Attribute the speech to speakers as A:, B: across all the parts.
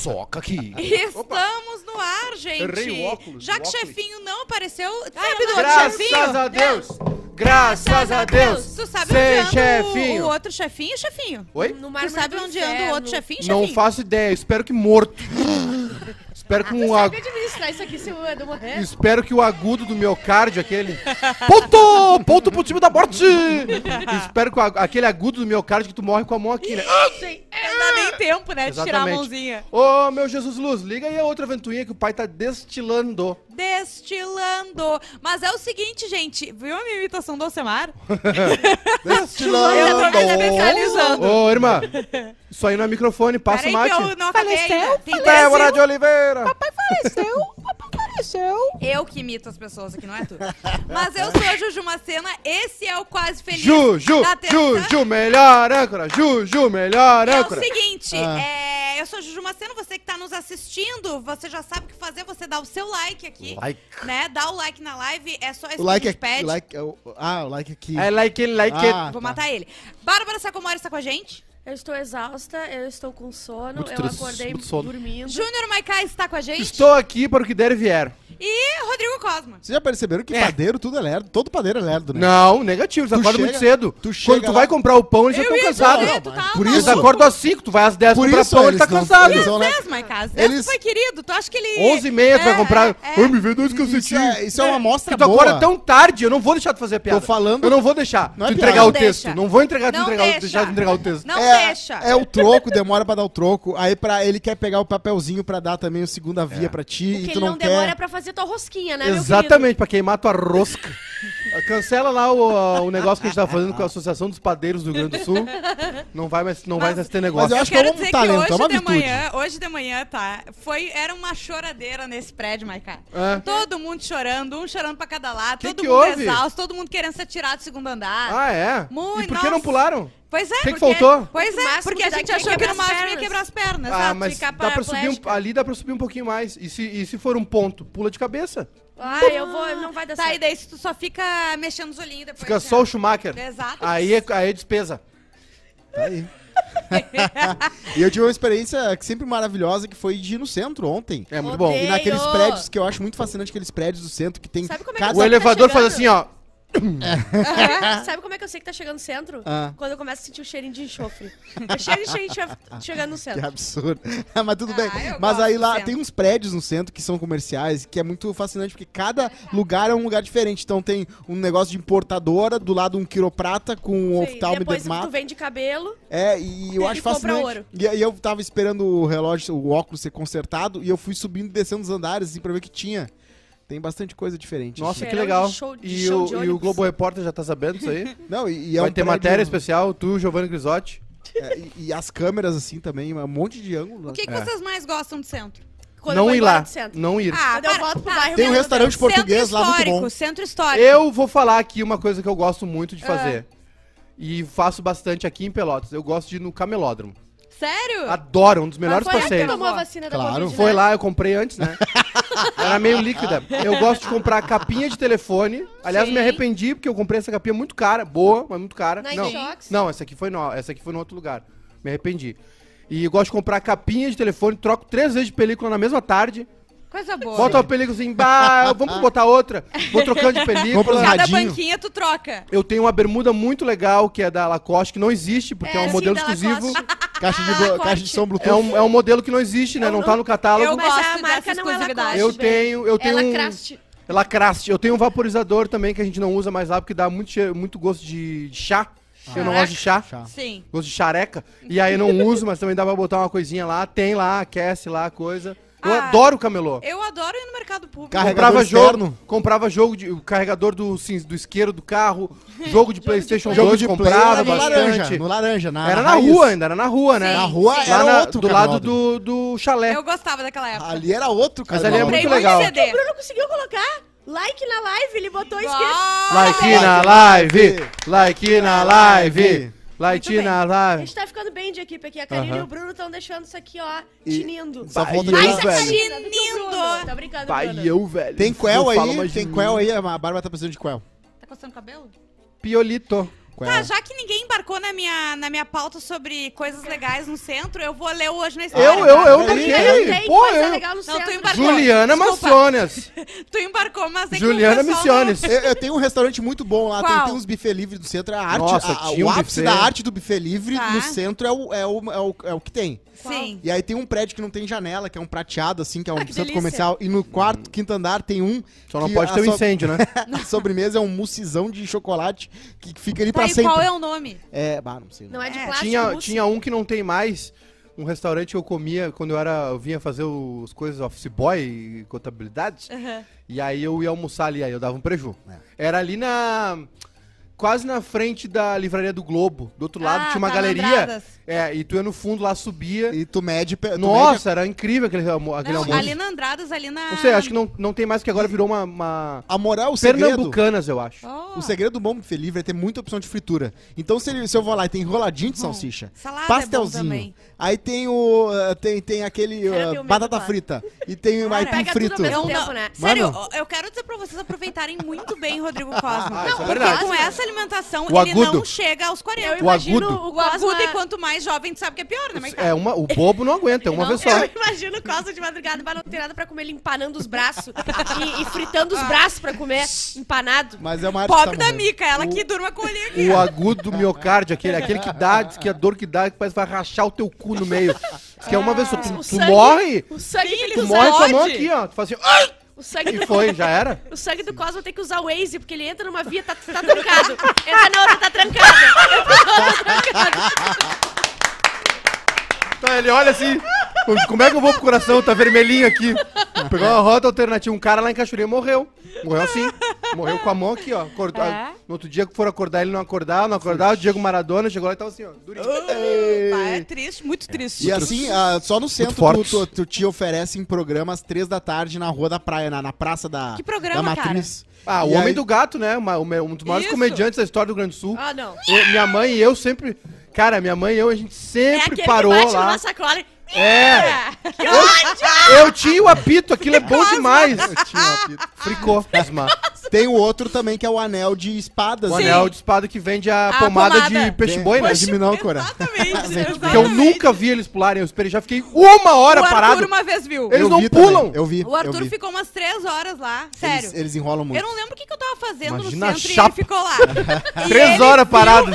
A: soca aqui.
B: Estamos no ar, gente.
A: Errei o óculos,
B: Já que o
A: óculos.
B: chefinho não apareceu, sabe do outro
A: Graças
B: chefinho?
A: a Deus! Graças a Deus!
B: Tu sabe
A: Sem
B: onde anda o-
A: chefinho!
B: o outro chefinho, chefinho?
A: Oi?
C: No
B: Tu
C: mármore
B: sabe
C: do
B: onde anda o
C: inferno.
B: outro chefinho, chefinho?
A: Não faço ideia, espero que morto. Espero que um ag...
C: Administrar isso aqui se morrer?
A: Espero que o agudo do miocárdio, aquele. Ponto! Ponto pro time da morte! Espero que o ag- aquele agudo do miocárdio que tu morre com a mão aqui, né?
B: Não dá nem tempo, né, de tirar a mãozinha.
A: Ô, meu Jesus Luz, liga aí a outra ventoinha que o pai tá destilando.
B: Destilando. Mas é o seguinte, gente. Viu a minha imitação do Alcemar?
A: Destilando!
B: Eu tô me especializando.
A: Ô, irmã, isso aí não é microfone, passa o mate.
B: que eu não acabei. Tem
A: Débora de Oliveira!
B: Eu que imito as pessoas aqui, não é tu. Mas eu sou a Juju Macena, esse é o Quase Feliz
A: Ju, Ju,
B: da terça.
A: Ju, Ju, melhor âncora! Ju, Ju, melhor
B: É o
A: âncora!
B: seguinte,
A: Ah.
B: é, eu sou a Juju Macena, você que tá nos assistindo, você já sabe o que fazer, você dá o seu like aqui,
A: Like.
B: né? Dá o like na live, é só isso
D: O like
B: que a gente
D: aqui.
B: pede.
D: like, é o- ah, o like aqui.
A: I like it, like it.
D: Ah,
B: Vou
D: tá.
B: matar ele. Bárbara Sacomori está com a gente.
C: Eu estou exausta, eu estou com sono,
A: Muito
C: eu
A: trans-
C: acordei
A: muito sono.
C: dormindo.
B: Júnior Maikai está com a gente.
A: Estou aqui para o que der e vier.
B: E Rodrigo Cosma.
D: Vocês já perceberam que
A: É.
D: padeiro tudo é lerdo? Todo padeiro é lerdo, né?
A: Não, negativo, eles
D: Tu
A: acordam
D: chega-
A: muito cedo.
D: tu
A: Quando
D: chega
A: tu
D: lá-
A: vai comprar o pão, eles já
B: Eu
A: estão
B: ia
A: cansados.
D: Não,
B: tá
D: por
B: maluco.
A: Eles
D: isso-
A: acordam às 5, tu vai às 10
D: Por
A: comprar
D: isso
A: pão, ele tá
D: não-
A: cansado.
D: eles não-
B: Maicás. Zés
D: Eles-
B: foi querido. Tu acha que ele...
A: 11 e meia tu vai
B: É,
A: comprar.
B: é,
A: Ai, me vê dois
D: Isso é, isso é uma amostra
A: Porque tu
D: boa.
A: acorda tão tarde, eu não vou deixar tu fazer a piada.
D: Tô falando-
A: Eu não vou deixar
D: é
A: tu entregar o texto. Não vou entregar tu entregar o texto.
D: É,
B: deixa.
D: É o troco, demora pra dar o troco. Aí pra, ele quer pegar o papelzinho pra dar também o segunda via
A: É.
D: pra ti.
C: O
D: e
C: que
D: tu
C: ele
D: não,
C: não
D: quer.
C: demora é pra fazer tua rosquinha, né, meu
A: Exatamente, pra queimar tua rosca. Cancela lá o, o negócio que a gente tá fazendo com a Associação dos Padeiros do Rio Grande do Sul. Não vai mais, não vai mais ter negócio.
D: Mas eu acho que
B: Quero
D: é um
B: dizer
D: talento,
B: que
D: é
B: hoje
D: uma
B: de
D: virtude.
B: manhã, hoje de manhã, tá? Foi, era uma choradeira nesse prédio, Maiká.
A: É.
B: Todo mundo chorando, um chorando pra cada lado,
A: Que
B: todo
A: que
B: mundo
A: houve?
B: exausto, todo mundo querendo ser tirado do segundo andar.
A: Ah, é?
B: Muito,
A: e por que não pularam?
B: Pois é,
A: O que, que
B: porque-
A: faltou?
B: Pois é, porque
C: que
B: a gente achou que no máximo ia quebrar as pernas.
A: Ah,
B: exato.
A: mas
C: ficar
A: dá pra subir um, ali dá pra subir um pouquinho mais. E se, e se for um ponto? Pula de cabeça.
C: Ah, eu vou, não vai dar
B: Tá, e
C: certo.
B: daí se tu só fica mexendo os olhinhos depois.
A: Fica
B: já.
A: só o Schumacher.
B: Exato.
A: Aí é, aí é despesa.
D: Tá aí. e eu tive uma experiência sempre maravilhosa que foi de ir no centro ontem.
A: É muito
C: Odeio.
A: bom.
D: E naqueles prédios que eu acho muito fascinante, aqueles prédios do centro que tem
C: Sabe como é que
D: cada...
A: O
C: tá
A: elevador faz
C: chegando?
A: assim, ó.
C: Sabe como é que eu sei que tá chegando no centro?
D: Ah.
C: Quando eu começo a sentir o cheirinho de enxofre. Cheiro de gente chegando no
D: Que
C: centro.
D: absurdo. Mas tudo
B: Ah,
D: bem. Mas aí lá tem uns prédios no centro que são comerciais, que é muito fascinante, porque cada lugar é um lugar diferente. Então tem um negócio de importadora, do lado um quiroprata com um oftalmo
C: Depois tu vende cabelo.
D: É, e eu acho fascinante.
C: ouro.
D: E aí eu tava esperando o relógio, o óculos ser consertado, e eu fui subindo e descendo os andares, assim, pra ver o que tinha. Tem bastante coisa diferente.
A: Nossa, que legal.
C: de show- de
A: e,
C: show
A: o,
C: de
A: e o
C: ônibus.
A: Globo Repórter já tá sabendo disso aí?
D: Não, e, e é
A: Vai
D: um
A: ter
D: prédio-
A: matéria especial, tu, Giovanni Grisotti.
D: é, e, e as câmeras, assim, também, um monte de ângulo.
B: O que, que
A: É.
B: vocês mais gostam do centro?
C: Quando eu
A: não
C: vou
A: ir
C: embora
A: lá.
C: do centro.
A: Não ir.
B: Ah,
C: Quando eu
B: para.
C: volto pro
B: Ah,
C: bairro,
D: Tem um
C: meu
D: restaurante
C: Deus.
D: português lá muito
B: histórico,
D: bom.
B: Centro histórico.
A: Eu vou falar aqui uma coisa que eu gosto muito
C: Ah.
A: de fazer. E faço bastante aqui em Pelotas. Eu gosto de ir no camelódromo.
B: Sério?
A: Adoro, um dos melhores
C: Foi aí que
A: passeios.
C: tomou a vacina da
D: Claro.
C: Covid,
A: Foi
C: né?
A: lá, eu comprei antes, né? Era meio líquida. Eu gosto de comprar capinha de telefone. Aliás,
B: Sim.
A: me arrependi porque eu comprei essa capinha muito cara, boa, mas muito cara.
C: Nike
A: não,
C: Shox?
A: não, essa aqui foi no, essa aqui foi no outro lugar. Me arrependi. E eu gosto de comprar capinha de telefone, troco três vezes de película na mesma tarde.
B: Coisa boa.
A: Bota uma película assim, bah, vamos botar outra. Vou trocando de película.
B: Cada
D: radinho.
B: banquinha tu troca.
A: Eu tenho uma bermuda muito legal, que é da Lacoste, que não existe, porque é,
C: É,
A: um
C: sim,
A: modelo
C: da
A: exclusivo.
D: Caixa de,
C: Ah,
D: bo- caixa de som Bluetooth.
A: É um, é um modelo que não existe, né?
C: Eu
A: Não tá no catálogo.
B: Eu
C: Mas
B: gosto
C: a marca
B: dessa
C: não é
B: exclusividade.
C: Lacoste.
A: Eu tenho, eu tenho
C: Ela
A: um...
C: craste.
A: Lacraste. Eu tenho um vaporizador também que a gente não usa mais lá porque dá muito, cheiro- muito gosto de, de chá. Eu não
B: Chá.
A: gosto de chá.
D: Chá.
B: Sim.
A: Gosto de xareca. E aí eu não uso, mas também dá pra botar uma coisinha lá. Tem lá, aquece lá a coisa. Eu
B: Ah,
A: adoro o camelô.
B: Eu adoro ir no mercado público.
D: Carregador
A: comprava
D: externo.
A: jogo, comprava jogo de o carregador do, cin- do isqueiro do carro, jogo de PlayStation
D: Jogo
A: 2
D: de play
A: comprava
D: era no
A: bastante.
D: laranja, no laranja, na
A: era na
D: raiz.
A: rua ainda, era na rua, né?
B: Sim,
D: Na rua
B: sim.
A: Lá
D: era
A: na-
D: outro
A: do lado do, do chalé.
B: Eu gostava daquela época.
D: Ali era outro, cara.
A: Mas ali é
B: Comprei
A: muito legal.
B: CD.
C: O Bruno conseguiu colocar like na live, ele botou.
B: Ah,
A: Like
D: Like
A: na live. like na live, like
B: Muito
A: na
C: A gente tá ficando bem de equipe aqui. A Karine
A: Aham.
C: e o Bruno estão deixando isso aqui, ó,
D: E-
C: tinindo.
D: Só
A: Vai,
D: falta
A: eu,
D: mais
C: a
A: velho.
B: Tinindo.
C: Tá brincando,
A: Pai,
C: Bruno.
A: eu, velho.
D: Tem quel aí?
A: de
D: Tem
A: mim.
D: quel aí? A Bárbara tá precisando de quel.
B: Tá coçando o cabelo?
A: Piolito.
D: Qual
B: Tá,
D: é?
B: já que ninguém embarcou na minha, na minha pauta sobre coisas legais no centro, eu vou ler hoje na história.
A: Eu, eu, eu
D: Peraí,
A: marquei.
C: Tem
A: Pô,
C: coisa
A: eu.
C: legal no
B: Não, tu
C: centro.
B: embarcou.
A: Juliana
B: Desculpa.
A: Maciones.
B: Tu embarcou, mas é
A: Juliana
B: que o pessoal
A: Missiones.
D: Eu, eu tenho um restaurante muito bom lá, tem,
B: Qual?
D: tem uns buffet livres no centro. A arte,
A: Nossa,
D: a-
A: tinha
D: o
A: um
D: ápice
A: buffet.
D: da arte do buffet livre
B: Tá.
D: no centro é o, é, o, é, o, é o que tem.
B: Não... Sim.
D: E aí tem um prédio que não tem janela, que é um prateado, assim, que é um
C: Ah, que
D: centro
C: delícia.
D: comercial. E no quarto, quinto andar tem um.
A: Só não pode ter um
D: so-
A: incêndio, né?
D: A sobremesa é um moussezão de chocolate que fica ali
B: Tá,
D: pra
B: e
D: sempre.
B: qual é o nome?
D: É, bah, não sei.
C: Não é de
B: É,
C: plástico,
A: tinha, tinha um que não tem mais. Um restaurante que eu comia quando eu era. Eu vinha fazer os coisas office boy e contabilidade.
B: Aham.
A: E aí eu ia almoçar ali, aí eu dava um preju.
D: É.
A: Era ali na. Quase na frente da livraria do Globo. Do outro lado
B: Ah,
A: tinha uma
B: tá,
A: galeria.
B: lembradas.
A: É, e tu ia no fundo lá, subia.
D: E tu mede. tu mede
A: Nossa, era incrível aquele, almo- aquele
B: Não,
A: almoço.
B: ali na Andradas, ali na...
A: Não sei, acho que não, não tem mais, que agora virou uma. uma...
D: a moral, o segredo.
A: Pernambucanas, eu acho.
B: Oh,
D: O segredo do bom buffet livre é ter muita opção de fritura. Então, se, ele- se eu vou lá e tem enroladinho de
B: Bom,
D: salsicha,
B: salada é
D: pastelzinho,
B: também.
D: aí tem o. uh, tem, tem aquele uh, batata
C: claro.
D: frita e tem o aipim frito.
C: mesmo tempo,
B: não-
C: né?
B: Sério, eu quero dizer pra vocês aproveitarem muito bem Rodrigo Cosma.
A: Ah, é
B: porque
A: verdade.
B: com essa alimentação,
A: O
B: ele
A: agudo.
B: não chega aos 40.
C: Eu
A: O
C: imagino
A: agudo.
C: o
B: O agudo,
C: Cosma...
B: e quanto mais jovem, tu sabe que é pior, né?
A: É uma, o bobo não aguenta, é uma vez só.
C: Eu imagino o Cosma de madrugada, mas não tem nada pra comer, ele empanando os braços e, e fritando os braços pra comer, empanado.
D: Mas é uma
B: Pobre
D: tá
B: da. Mica, ela
A: O-
B: que durma com ele aqui.
A: O agudo do miocárdio, aquele, aquele que dá, diz que a dor que dá, que parece que vai rachar o teu cu no meio. Diz que é uma vez só. Tu,
C: O
A: tu
C: sangue-
A: morre,
C: O sangue
A: tu morre com a mão aqui, ó. Tu faz assim, ai!
C: O sangue,
A: E
C: do,
A: foi, já era.
C: o sangue do Cosmo tem que usar o Waze, porque ele entra numa via, tá, tá trancado. Entra na outra, tá trancado.
A: Então ele olha assim, como é que eu vou pro coração? Tá vermelhinho aqui. Pegou uma rota alternativa. Um cara lá em Cachoeira morreu. Morreu assim. Morreu com a mão aqui, ó. Acordou-
B: É?
A: No outro dia que foram acordar, ele não acordava, não acordava. O Diego Maradona chegou lá e tava assim, ó. Durinho.
B: Ah, é triste, muito triste.
D: E assim, ah, só no centro tu,
A: fortes.
D: tu, tu te oferece em programas três da tarde na rua da praia, na, na praça da,
B: Que programa,
D: da Matriz.
A: Ah, o
D: E
A: Homem
D: aí-
A: do Gato, né? Uma- um dos maiores
B: Isso.
A: comediantes da história do Rio Grande do Sul.
C: Ah, não.
A: Eu- minha mãe e eu sempre. Cara, minha mãe e eu, a gente
C: É
A: sempre
C: aquele
A: parou
C: que bate
A: lá.
C: numa sacola e...
A: É!
C: Que ódio!
A: Eu tinha o apito, aquilo é bom demais.
D: Eu tinha um apito.
A: Fricou, Osmar.
D: Tem o outro também que é o anel de espadas.
A: O
D: né?
A: anel de espada que vende a,
B: A
A: pomada,
B: pomada.
A: de peixe-boi, né?
D: Vem- De Minócora.
B: Exatamente,
A: Porque eu
B: exatamente.
A: nunca vi eles pularem. Eu esperei, já fiquei uma hora
B: O Arthur
A: parado.
B: uma vez viu.
A: Eles
D: Eu
A: não
D: vi
A: pulam.
D: também, Eu vi.
B: O Arthur
D: vi.
B: ficou umas três horas lá, sério.
D: Eles, eles enrolam muito.
B: Eu não lembro o que, que eu tava fazendo
A: Imagina
B: no centro e
A: chapa.
B: ele ficou lá. E
A: Três
B: ele
A: horas
B: viu-
A: parado.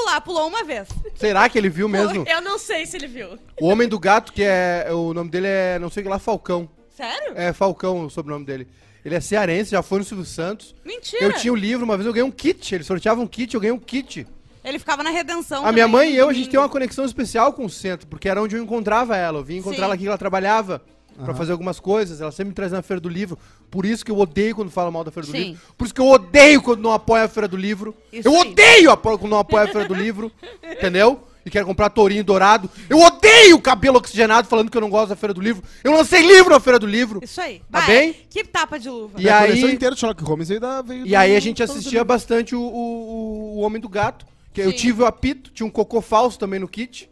B: Pular, pulou uma vez.
A: Será que ele viu mesmo?
C: Eu não sei se ele viu.
A: O Homem do Gato, que é. O nome dele é. Não sei o que lá, Falcão.
B: Sério?
A: É Falcão o sobrenome dele. Ele é cearense, já foi no Silvio Santos.
B: Mentira.
A: Eu tinha o livro, uma vez eu ganhei um kit. Ele sorteava um kit, eu ganhei um kit.
B: Ele ficava na redenção.
A: A minha mãe e eu, a gente tem uma conexão especial com o centro, porque era onde eu encontrava ela. Eu vim encontrar
B: Sim.
A: ela aqui, ela trabalhava pra fazer algumas coisas. Ela sempre me traz na Feira do Livro. Por isso que eu odeio quando fala mal da Feira do
B: Sim.
A: Livro. Por isso que eu odeio quando não apoia a Feira do Livro.
B: Isso
A: eu
B: aí.
A: odeio quando não apoia a Feira do Livro. Entendeu? E quero comprar tourinho dourado. Eu odeio cabelo oxigenado falando que eu não gosto da Feira do Livro. Eu lancei livro na Feira do Livro.
B: Isso aí.
A: Tá
B: Vai,
A: bem?
B: Que tapa de luva.
A: E
D: E a coleção
A: aí-
D: inteira de Sherlock Holmes veio da. Veio
A: E
D: do-
A: aí a gente assistia bastante o, o, o Homem do Gato. Que eu
B: Sim.
A: tive o apito, tinha um cocô falso também no kit.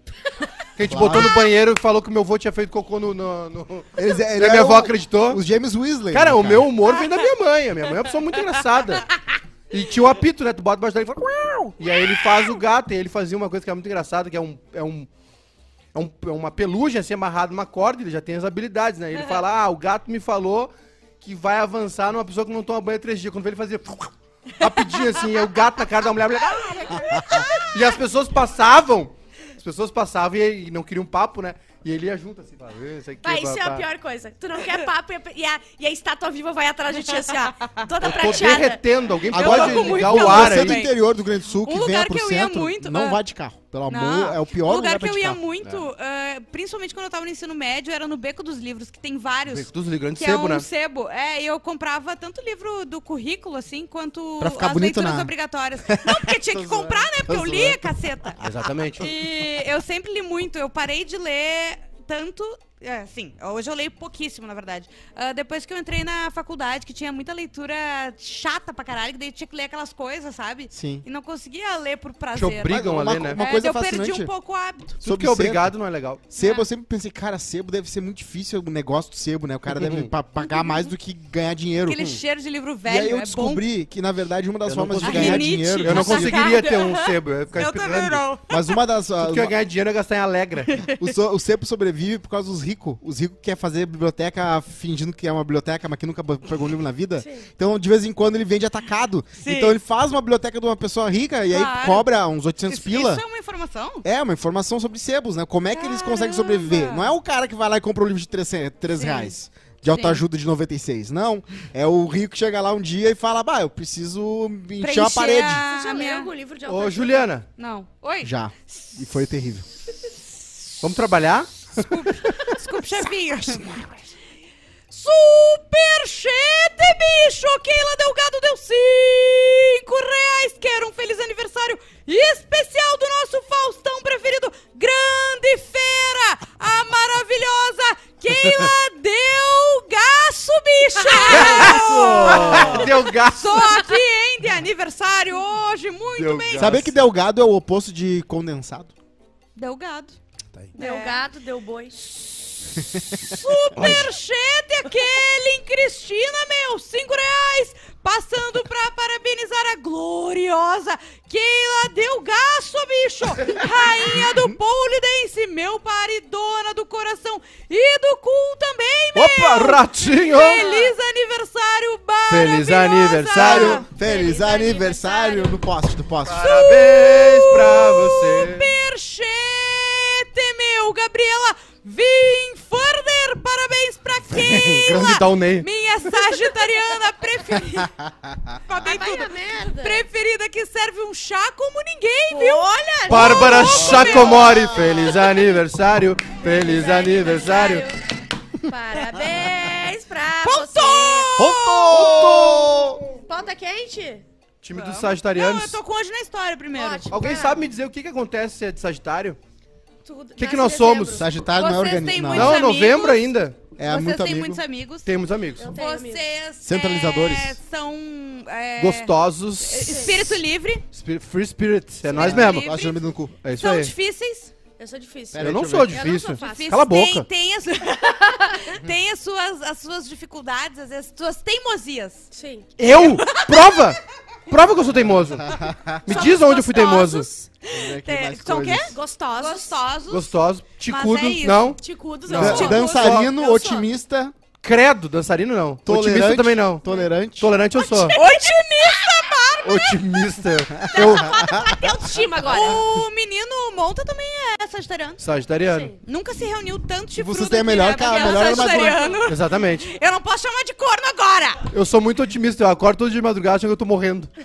A: Que a gente
D: Claro.
A: botou no banheiro e falou que meu avô tinha feito cocô no. no, no-
D: Eles,
A: E
D: ele
A: a minha
D: é
A: avó
D: o-
A: acreditou.
D: Os James Weasley.
A: Cara,
D: né,
A: o meu humor vem da minha mãe. A minha mãe é uma pessoa muito engraçada. E tinha o apito, né? Tu bota embaixo dele e fala. "Uau!" E aí ele faz o gato. E ele fazia uma coisa que é muito engraçada, que é um. É um é, um- é uma pelugem assim amarrada numa corda, ele já tem as habilidades, né? Ele fala: Ah, o gato me falou que vai avançar numa pessoa que não toma banho há três dias. Quando vê ele fazia rapidinho assim, aí o gato na cara da mulher, a mulher. E as pessoas passavam, as pessoas passavam e, e não queriam papo, né? E ele ia junto assim, fala, "Eh, isso aqui,
C: Pai, isso é a
A: pá."
C: pior coisa. Tu não quer papo e a, e a, e a estátua viva vai atrás de ti assim, ó. Toda
A: Eu tô
C: prateada.
A: derretendo, alguém
D: Agora,
A: pode
B: tô
A: ligar o ar
D: Você
A: aí.
D: do interior do Grande Sul
B: Um
D: que venha
B: lugar
D: pro
B: que eu ia
D: centro,
B: muito,
D: não
B: ah.
D: vai de carro. Pelo amor,
B: Não.
D: é o pior
B: O lugar que eu ia
D: carro.
B: muito, ah, principalmente quando eu tava no ensino médio, era no Beco dos Livros, que tem vários.
A: Dos grandes
B: Que
A: sebo,
B: é um
A: né?
B: sebo. É, e eu comprava tanto livro do currículo, assim, quanto
D: Pra ficar
B: as
D: bonito
B: leituras
D: na-
B: obrigatórias. Não, porque tinha que comprar, né? Porque eu lia, caceta.
A: Exatamente.
B: E eu sempre li muito. Eu parei de ler tanto É, sim. Hoje eu leio pouquíssimo, na verdade. Ah, depois que eu entrei na faculdade, que tinha muita leitura chata pra caralho, que daí tinha que ler aquelas coisas, sabe?
D: Sim.
B: E não conseguia ler por prazer.
A: Te obrigam
D: Uma-
A: a ler, né?
D: uma
B: É,
D: coisa
B: eu perdi um pouco o hábito.
A: Tudo
D: Sobre
A: que é obrigado não é legal.
D: Sebo,
B: É.
D: eu sempre pensei, cara, sebo deve ser muito difícil o negócio do sebo, né? O cara deve pa- pagar mais do que ganhar dinheiro.
B: Aquele cheiro de livro
D: E
B: velho,
D: aí eu
B: é bom.
D: descobri que, na verdade, uma das
A: Eu
D: formas de ganhar
B: Rinite.
D: dinheiro...
A: Eu não conseguiria ter um sebo, eu ia ficar
B: Eu também não.
D: Mas uma das...
A: Tudo que eu ia ganhar dinheiro ia gastar em Alegra.
D: o, so- o sebo sobrevive por causa dos ricos. Os ricos querem fazer biblioteca fingindo que é uma biblioteca, mas que nunca pegou um livro na vida.
C: Sim.
D: Então, de vez em quando, ele vende atacado.
B: Sim.
D: Então, ele faz uma biblioteca de uma pessoa rica e aí
B: Claro.
D: cobra uns 800
B: Isso,
D: pila.
B: isso é uma informação?
D: É, uma informação sobre sebos, né? Como é que eles conseguem
B: Caramba!
D: sobreviver? Não é o cara que vai lá e compra um livro de 3, três
B: Sim.
D: reais. De autoajuda de 96. Não. É o rico que chega lá um dia e fala: Bah, eu preciso encher
B: Preencher
D: uma parede.
B: a-
C: Você já leu algum livro de
A: Ô,
C: autoajuda?
A: Juliana,
B: Não. Oi?
D: Já. E foi terrível.
A: vamos trabalhar?
B: Desculpa, chefinho. Superchete, bicho! Keila Delgado deu cinco reais. Quero um feliz aniversário especial do nosso Faustão preferido, Grande Feira, a maravilhosa Keila Delgaço, bicho!
A: Deu gasto.
B: Tô aqui, hein, de aniversário hoje, muito
A: Deu
B: bem.
D: Sabia que delgado é o oposto de condensado?
B: Delgado.
C: Deu
B: É.
C: gado, deu boi.
B: Superchete aquele em Cristina, meu, cinco reais. Passando pra parabenizar a gloriosa Keila Delgaço, bicho. Rainha do pole dance, meu paridona do coração e do cu também, meu.
A: Opa, ratinho!
B: Feliz aniversário,
A: Feliz aniversário.
D: Feliz,
C: Feliz
D: aniversário no poste, do poste.
A: Parabéns pra você.
B: Superchete, meu, Gabriela Vinforder. Parabéns pra Keila. Minha sagitariana preferida. Falei
C: Vai a
B: tudo.
C: merda.
B: Preferida que serve um chá como ninguém, viu?
C: Olha!
A: Bárbara Chacomori. Feliz aniversário. Feliz aniversário.
C: Parabéns pra
B: Ponto!
C: você.
D: Ponto!
C: Ponta quente?
A: Time dos
B: Não,
A: Sagitarianos.
B: eu tô com hoje na história primeiro.
C: Ótimo.
A: Alguém
C: Tá.
A: sabe me dizer o que, que acontece se é de Sagitário?
C: Tudo.
A: O que, que nós somos?
D: Sagitário não é organismo.
B: têm
D: Não.
B: muitos
A: Não, é
B: amigos.
A: novembro ainda.
D: É
B: Vocês
D: muito
B: têm
D: amigo.
B: muitos amigos.
A: Temos amigos.
C: Eu tenho amigos.
B: Vocês
D: Centralizadores.
B: é, são é,
A: Gostosos.
B: Espírito livre.
A: Free Spirit. É nós mesmo.
D: dormir no cu.
A: É isso
B: São
A: aí.
B: difíceis.
C: Eu sou difícil.
D: Pera
A: Eu não sou
D: ver.
C: Eu não
A: difícil.
C: sou fácil.
B: Difíceis.
A: Cala a
B: Tem,
A: boca.
B: tem, as, tem as, suas, as suas dificuldades, vezes, suas teimosias.
C: Sim.
A: Eu? Prova! Prova que eu sou teimoso. Me
B: Somos
A: diz onde eu fui teimoso.
B: gostosos, Tem- são o quê?
C: Gostosos.
B: Gostosos.
A: Gostoso. Ticudo.
B: é isso.
A: não.
C: Ticudos,
A: Não.
C: eu sou.
D: Dan- Dançarino,
C: Eu sou.
D: otimista,
A: Credo. Dançarino não.
D: tolerante.
A: Otimista também não.
D: Tolerante.
A: Tolerante eu sou.
B: Otimista,
A: Otimista. Eu.
C: Tem autoestima agora.
B: O menino Monta também é sagitariano.
A: Sagitariano.
C: Sim.
B: Nunca se reuniu tanto chifrudo
D: Vocês têm a melhor
B: né?
D: ca-
B: Porque é
D: melhor armadura.
B: sagitariano.
A: Exatamente.
B: Eu não posso chamar de corno agora.
A: Eu sou muito otimista. Eu acordo todo dia de madrugada achando que eu tô morrendo.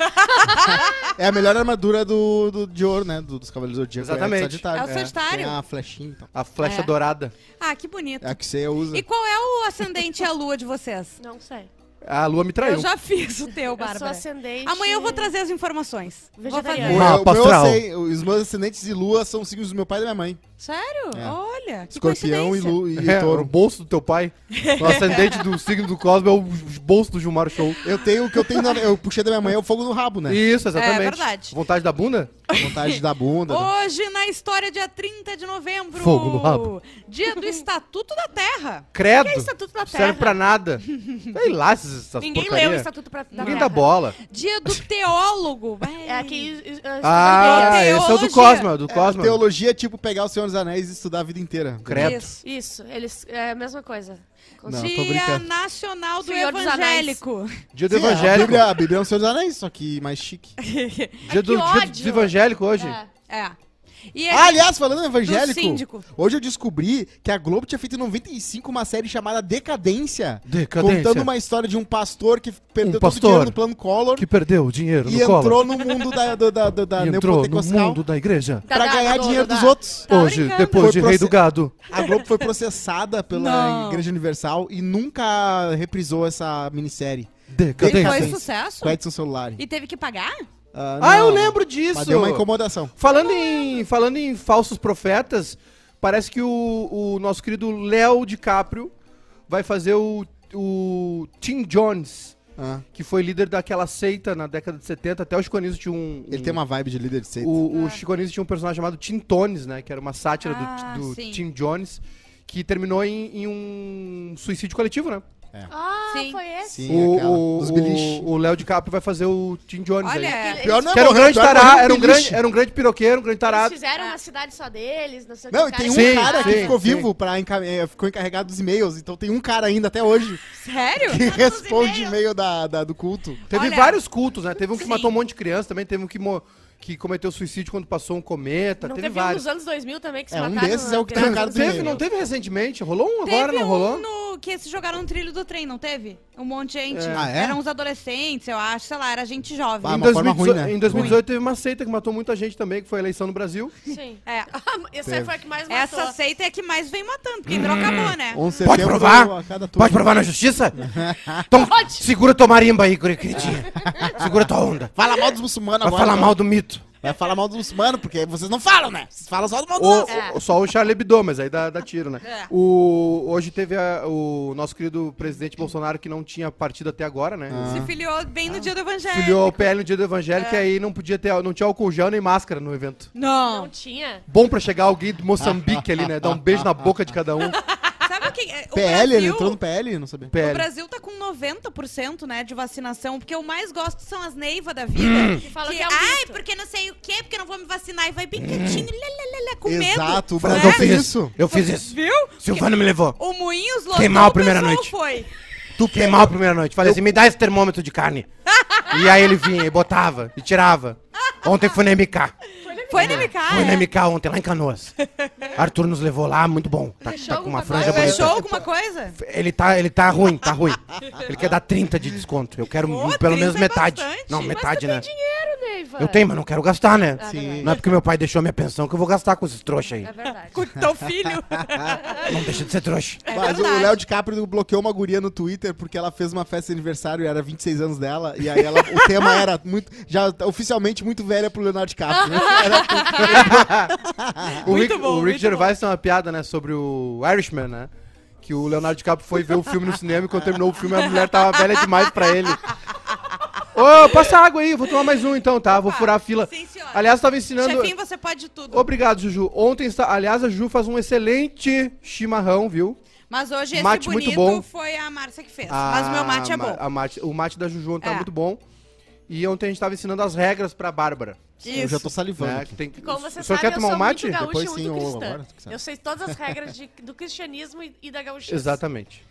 D: É a melhor armadura do, do, de ouro, né? do- dos Cavaleiros do Zodíaco.
A: Exatamente.
D: É, do Sagitário.
B: É o Sagitário.
D: Tem a flechinha, então.
A: A flecha
B: É.
A: dourada.
B: Ah, que bonito.
D: É a que você usa.
B: E qual é o ascendente e a lua de vocês?
C: Não sei.
A: A lua me traiu.
B: Eu já fiz o teu,
C: Eu sou
B: Bárbara.
C: ascendente.
B: Amanhã eu vou trazer as informações. Vou fazer.
D: Eu, o meu eu sei, os meus ascendentes de lua são os signos do meu pai e da minha mãe.
B: Sério?
D: É.
B: Olha, que
D: Escorpião e, lu, e
A: É, o
D: touro.
A: bolso do teu pai. O ascendente do signo do Cosmo é o bolso do Gilmar Show.
D: Eu tenho o que eu tenho, na- eu puxei da minha mãe é o fogo no rabo, né?
A: Isso, exatamente.
B: É verdade.
A: Vontade da bunda?
D: Vontade da bunda. né?
B: Hoje, na história, dia 30 de novembro.
A: Fogo no rabo.
B: Dia do Estatuto da Terra.
A: Credo.
C: O que é Estatuto da
A: Serve
C: Terra?
A: pra nada. Sei lá essas,
C: Ninguém
A: porcaria.
C: leu o Estatuto pra, da
A: Ninguém
C: Terra.
A: dá bola.
B: Dia do Teólogo.
C: É aqui.
A: Ah, esse é o do Cosmo, é o do Cosmo.
D: Teologia é tipo pegar o Senhor dos Anéis e estudar a vida inteira.
A: Credo.
B: Isso.
C: Isso, eles. É a mesma coisa.
D: Não, tô
B: Dia
D: brincando.
B: Nacional do
C: Senhor dos
B: Evangélico.
A: Dia do
D: Sim, A
A: evangélico.
D: Bíblia, a Bíblia é o Senhor dos Anéis, só que mais chique.
A: Dia do,
C: que
A: dia
C: ódio.
A: do evangélico hoje.
C: É.
B: É. E
D: Ah, aliás, falando em evangélico,
B: síndico.
D: hoje eu descobri que a Globo tinha feito em 95 uma série chamada Decadência.
A: Decadência.
D: Contando uma história de um pastor que perdeu todo o
A: pastor
D: dinheiro no plano Collor
A: Que perdeu o dinheiro
D: e
A: no
D: entrou no mundo da, da, da, da, da
A: E entrou no
D: neopentecostal
A: mundo da igreja.
D: Pra
C: da-
D: ganhar
C: do-
D: dinheiro
C: da-
D: dos outros.
B: Tá
A: Hoje,
B: brincando.
A: depois
D: Foi
A: de Rei do Gado.
D: A Globo foi processada pela
B: Não.
D: Igreja Universal e nunca reprisou essa minissérie
A: Decadência.
B: Foi
D: Decadência.
B: sucesso?
D: com Edson Celular.
B: E teve que pagar?
D: Ah,
A: Ah, eu lembro disso.
D: Mas deu uma incomodação.
A: Falando em, falando em falsos profetas, parece que o, o nosso querido Léo DiCaprio vai fazer o, o Tim Jones,
D: Ah,
A: que foi líder daquela seita na década de 70. Até o Chico Anísio tinha um...
D: ele
A: um-
D: tem uma vibe de líder de seita.
A: O, o Chico Anísio tinha um personagem chamado Tim Tones, né? Que era uma sátira
B: Ah,
A: do, do
B: sim.
A: Tim Jones, que terminou em, em um suicídio coletivo, né?
C: Ah,
B: Sim.
C: foi esse?
D: Sim,
A: o,
D: aquela,
A: o,
D: dos beliche.
A: o, Léo DiCaprio vai fazer o Tim Jones aí.
B: Olha,
D: Pior não é
A: Que era um grande
D: é
A: tarado, era um grande, era um grande piroqueiro, um grande
C: Eles
A: tarado.
C: fizeram uma cidade só deles, não sei o
D: Não, e
C: que.
D: tem um
A: Sim,
D: cara que ficou
A: sim.
D: vivo, pra eh, ficou encarregado dos e-mails, então tem um cara ainda até hoje
B: sério?
D: que responde e-mail da, da- do culto.
A: Teve
B: Olha,
A: vários cultos, né? Teve um que
B: sim.
A: matou um monte de criança também, teve um que, que cometeu suicídio quando passou um cometa,
C: Não
A: teve,
C: teve um
A: vários.
C: nos anos 2000 também que se
D: É, um
C: mataram.
D: desses
C: na
D: é o que
C: virada
D: tem a cara do
A: Teve, não teve recentemente? Rolou um
B: Teve
A: agora, não
B: um
A: rolou?
B: no, que se jogaram no trilho do trem, não teve? Um monte de gente.
A: É.
D: Ah, é?
B: Eram uns adolescentes, eu acho, sei lá, era gente jovem.
D: Ah,
A: Em
D: uma forma
A: 2018,
D: ruim, né?
A: em 2018 teve uma seita que matou muita gente também, que foi a eleição no Brasil.
C: Sim.
B: É.
C: Essa
D: Teve.
C: foi a que mais matou.
B: Essa seita é a que mais vem matando, porque virou acabou, né?
D: 11 de
A: Pode provar? Pode provar na justiça? Então,
C: Pode.
A: segura tua marimba aí, queridinha. Segura tua onda.
D: Fala mal dos muçulmanos
A: Vai
D: agora.
A: falar
D: então.
A: mal do mito.
D: Vai falar mal dos muçulmanos, porque vocês não falam, né? Vocês falam só do mal do
A: O-
D: nosso.
C: É.
A: o- só o Charlie Hebdo, mas aí dá, dá tiro, né?
B: É.
A: O, hoje teve a- o nosso querido presidente Bolsonaro, que não tinha partido até agora, né?
D: Ah.
B: Se filiou bem no dia do evangelho.
A: Filiou ao PL no dia do evangelho, que aí não podia ter, não tinha álcool gel nem máscara no evento.
C: Não
B: Não.
C: tinha.
A: Bom pra chegar alguém do Moçambique ali, né? Dar um beijo na boca de cada um.
B: O que? é? O
D: PL, ele
B: Brasil-
D: entrou no PL? Não sabia.
B: O
A: PL.
B: Brasil tá com 90% né, de vacinação, porque eu mais gosto são as neivas da vida.
C: Que fala
B: que,
C: que é um
B: ai,
C: mito.
B: porque não sei o quê, porque não vou me vacinar. E vai bem quietinho, lê, lê, com medo.
D: Exato, o Brasil
A: eu
D: fez
A: fiz
D: isso.
A: Eu fiz isso.
B: Viu?
A: Silvano me levou.
B: O Moinhos lotou,
A: Queimar a
B: o
A: primeira noite.
B: foi.
A: Tu queimar a primeira noite. Falei assim, me dá esse termômetro de carne. e aí ele vinha e botava e tirava. Ontem foi na MK.
B: Foi na MK,
A: Foi na
B: é?
A: MK ontem, lá em Canoas. Arthur nos levou lá, muito bom. Tá,
C: Fechou
A: tá com uma franja
C: coisa?
B: Fechou
A: bonita.
B: alguma coisa?
A: Ele tá, ele tá ruim, tá ruim. Ele quer dar 30 de desconto. Eu quero
B: Pô,
A: pelo
B: 30
A: menos
B: é
A: metade.
B: bastante.
A: Não,
B: Mas
A: metade, né?
C: Dinheiro, Neiva.
A: Eu tenho, mas não quero gastar, né?
C: Ah,
D: Sim.
A: Não é porque meu pai deixou minha pensão que eu vou gastar com esses trouxas aí.
C: É verdade.
B: Com o teu filho.
A: Não deixa de ser trouxa.
B: É
D: Mas o
B: verdade.
D: Léo DiCaprio bloqueou uma guria no Twitter porque ela fez uma festa de aniversário e era 26 anos dela. E aí ela, o tema era muito. Já oficialmente muito velha pro Leonardo DiCaprio. né? Era-
A: O
B: Muito
A: Rick,
B: bom,
A: o Rick Gervais tem uma piada, né, sobre o Irishman, né? Que o Leonardo DiCaprio foi ver o filme no cinema e quando terminou o filme a mulher tava velha demais pra ele. Ô, passa água aí, eu vou tomar mais um então, tá? Vou furar a fila.
B: Sim, senhora.
A: Aliás, tava ensinando.
B: Chefinho, você pode de tudo.
A: Obrigado, Juju. Ontem, está... aliás, a Juju faz um excelente chimarrão, viu?
B: Mas hoje esse
A: Mate muito
B: bonito
A: bom.
B: foi a Márcia que fez.
A: A-
B: Mas o meu mate é bom.
A: a mate- o mate da Juju ontem tá
B: É.
A: muito bom. E ontem a gente tava ensinando as regras pra Bárbara.
D: Eu já tô salivando. Aqui.
A: Que tem... que-
C: Como você
A: o senhor
C: sabe,
A: quer
C: eu
A: tomar
C: sou
A: um mate?
C: muito gaúcha
D: Depois
C: e
D: sim,
C: muito
D: ou
C: cristã.
D: agora.
C: Eu sei todas as regras de- do cristianismo e, e da gauchice.
A: Exatamente.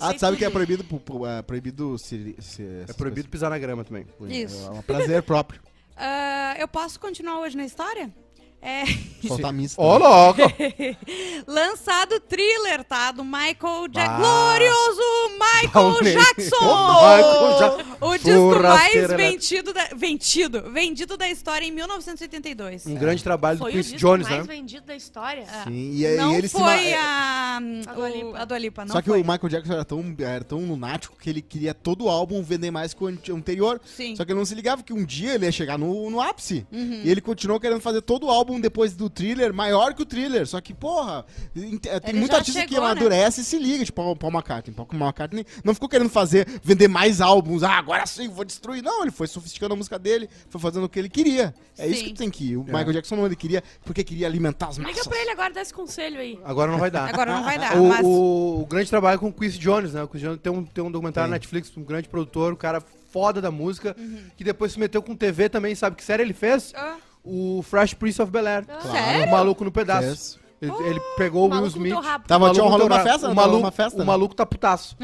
D: Ah, tu sabe que é proibido, pu- pu- é proibido se, se-
A: É proibido pisar na grama também.
B: Isso.
D: É um prazer próprio.
B: Ah, eu posso continuar hoje na história? É,
D: Soltar missa.
A: Ô, louco!
B: lançado thriller, tá? Do Michael Jackson. Glorioso Michael. Jackson!
A: Michael
B: O disco mais
A: Forasteira.
B: vendido da, vendido, vendido da história em 1982.
A: Um grande trabalho do
C: Foi o disco
A: Jones,
C: mais
A: né?
C: vendido da história.
D: Sim, e, e
B: não
D: ele se
B: foi
D: ma- é-
B: a,
C: A Dua
B: o-
C: Lipa.
B: a Dua Lipa, não
D: Só que
B: foi.
D: o Michael Jackson era tão, era tão lunático que ele queria todo o álbum vender mais que o ante- anterior.
B: Sim.
D: Só que ele não se ligava que um dia ele ia chegar no, no ápice.
B: Uhum.
D: E ele continuou querendo fazer todo o álbum depois do thriller, maior que o thriller. Só que, porra, int- tem
B: Ele
D: muito
B: já
D: artista que
B: chegou, né?
D: amadurece e se liga, tipo Paul, Paul McCartney. Paul McCartney não ficou querendo fazer, vender mais álbuns. Ah, agora sim, vou destruir. Não, ele foi sofisticando a música dele, foi fazendo o que ele queria. É isso
B: Sim.
D: que tem que ir. O Michael Jackson não ele queria, porque queria alimentar as
C: Liga
D: massas.
C: pra ele agora, dá esse conselho aí.
A: Agora não vai dar.
B: Agora não vai dar,
A: O,
B: mas...
A: o- o grande trabalho com o Quincy Jones, né? O Quincy Jones tem um, tem um documentário na Netflix, um grande produtor, um cara foda da música,
B: Uhum.
A: que depois se meteu com TV também, sabe que série ele fez?
B: Ah,
A: O Fresh Prince of Bel-Air.
B: Sério?
A: O Maluco no Pedaço.
D: Fez.
A: Ele, ele pegou o Will Smith.
D: Tava
A: O
D: tinha rolando uma festa,
A: o
D: né? Tava
A: maluco,
D: uma festa,
A: o
D: né?
A: maluco tá putaço.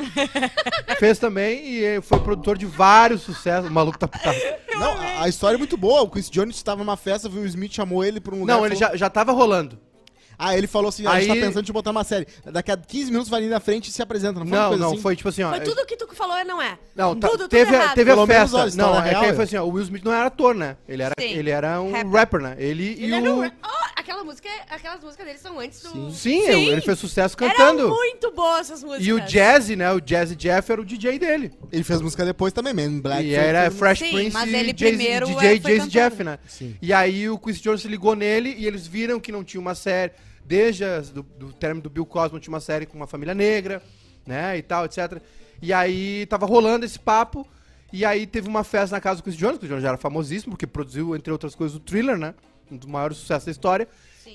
A: Fez também e foi produtor de vários sucessos. O maluco tá putaço.
D: Não, a, a história é muito boa. O Chris Jones estava numa festa, o Smith chamou ele pra um lugar.
A: Não, ele
D: falou-
A: já, já tava rolando.
D: Ah, ele falou assim: a gente
A: Aí-
D: tá pensando em te botar uma série. Daqui a 15 minutos vai ali na frente e se apresenta. Não foi uma
A: Não,
D: coisa
A: não,
D: assim?
A: foi tipo assim, ó.
C: Foi
A: é-
C: tudo que tu falou é não é.
A: Não, tá-
C: tudo, tudo
A: teve, a-
C: errado.
A: teve a festa.
D: história
A: não, é que
D: real
A: aí
D: é-
A: foi assim, ó, o Will Smith não era ator, né? Ele era,
B: Sim.
A: ele era um
B: Rapper.
A: rapper, né? Ele, e
C: Ele era
A: o...
C: um... Oh, aquela música, aquelas músicas dele são antes do.
D: Sim.
A: Sim,
B: Sim.
A: ele fez sucesso
C: Era
A: cantando.
C: muito boa essas músicas.
A: E o Jazzy, né? O Jazzy Jeff era o DJ dele.
D: Ele fez música depois também, Man in Black.
A: e era Fresh
B: Sim,
A: Prince
B: mas
A: e
B: ele
A: Jay-Z-
B: primeiro,
A: DJ
B: é,
A: Jazzy. Jeff, né?
D: Sim.
A: E aí o Quincy Jones se ligou nele e eles viram que não tinha uma série, desde as- do, do término do Bill Cosby, tinha uma série com uma família negra, né, e tal, etc. E aí tava rolando esse papo, e aí teve uma festa na casa do Quincy Jones, o Quincy Jones já era famosíssimo, porque produziu, entre outras coisas, o Thriller, né, um dos maiores sucessos da história.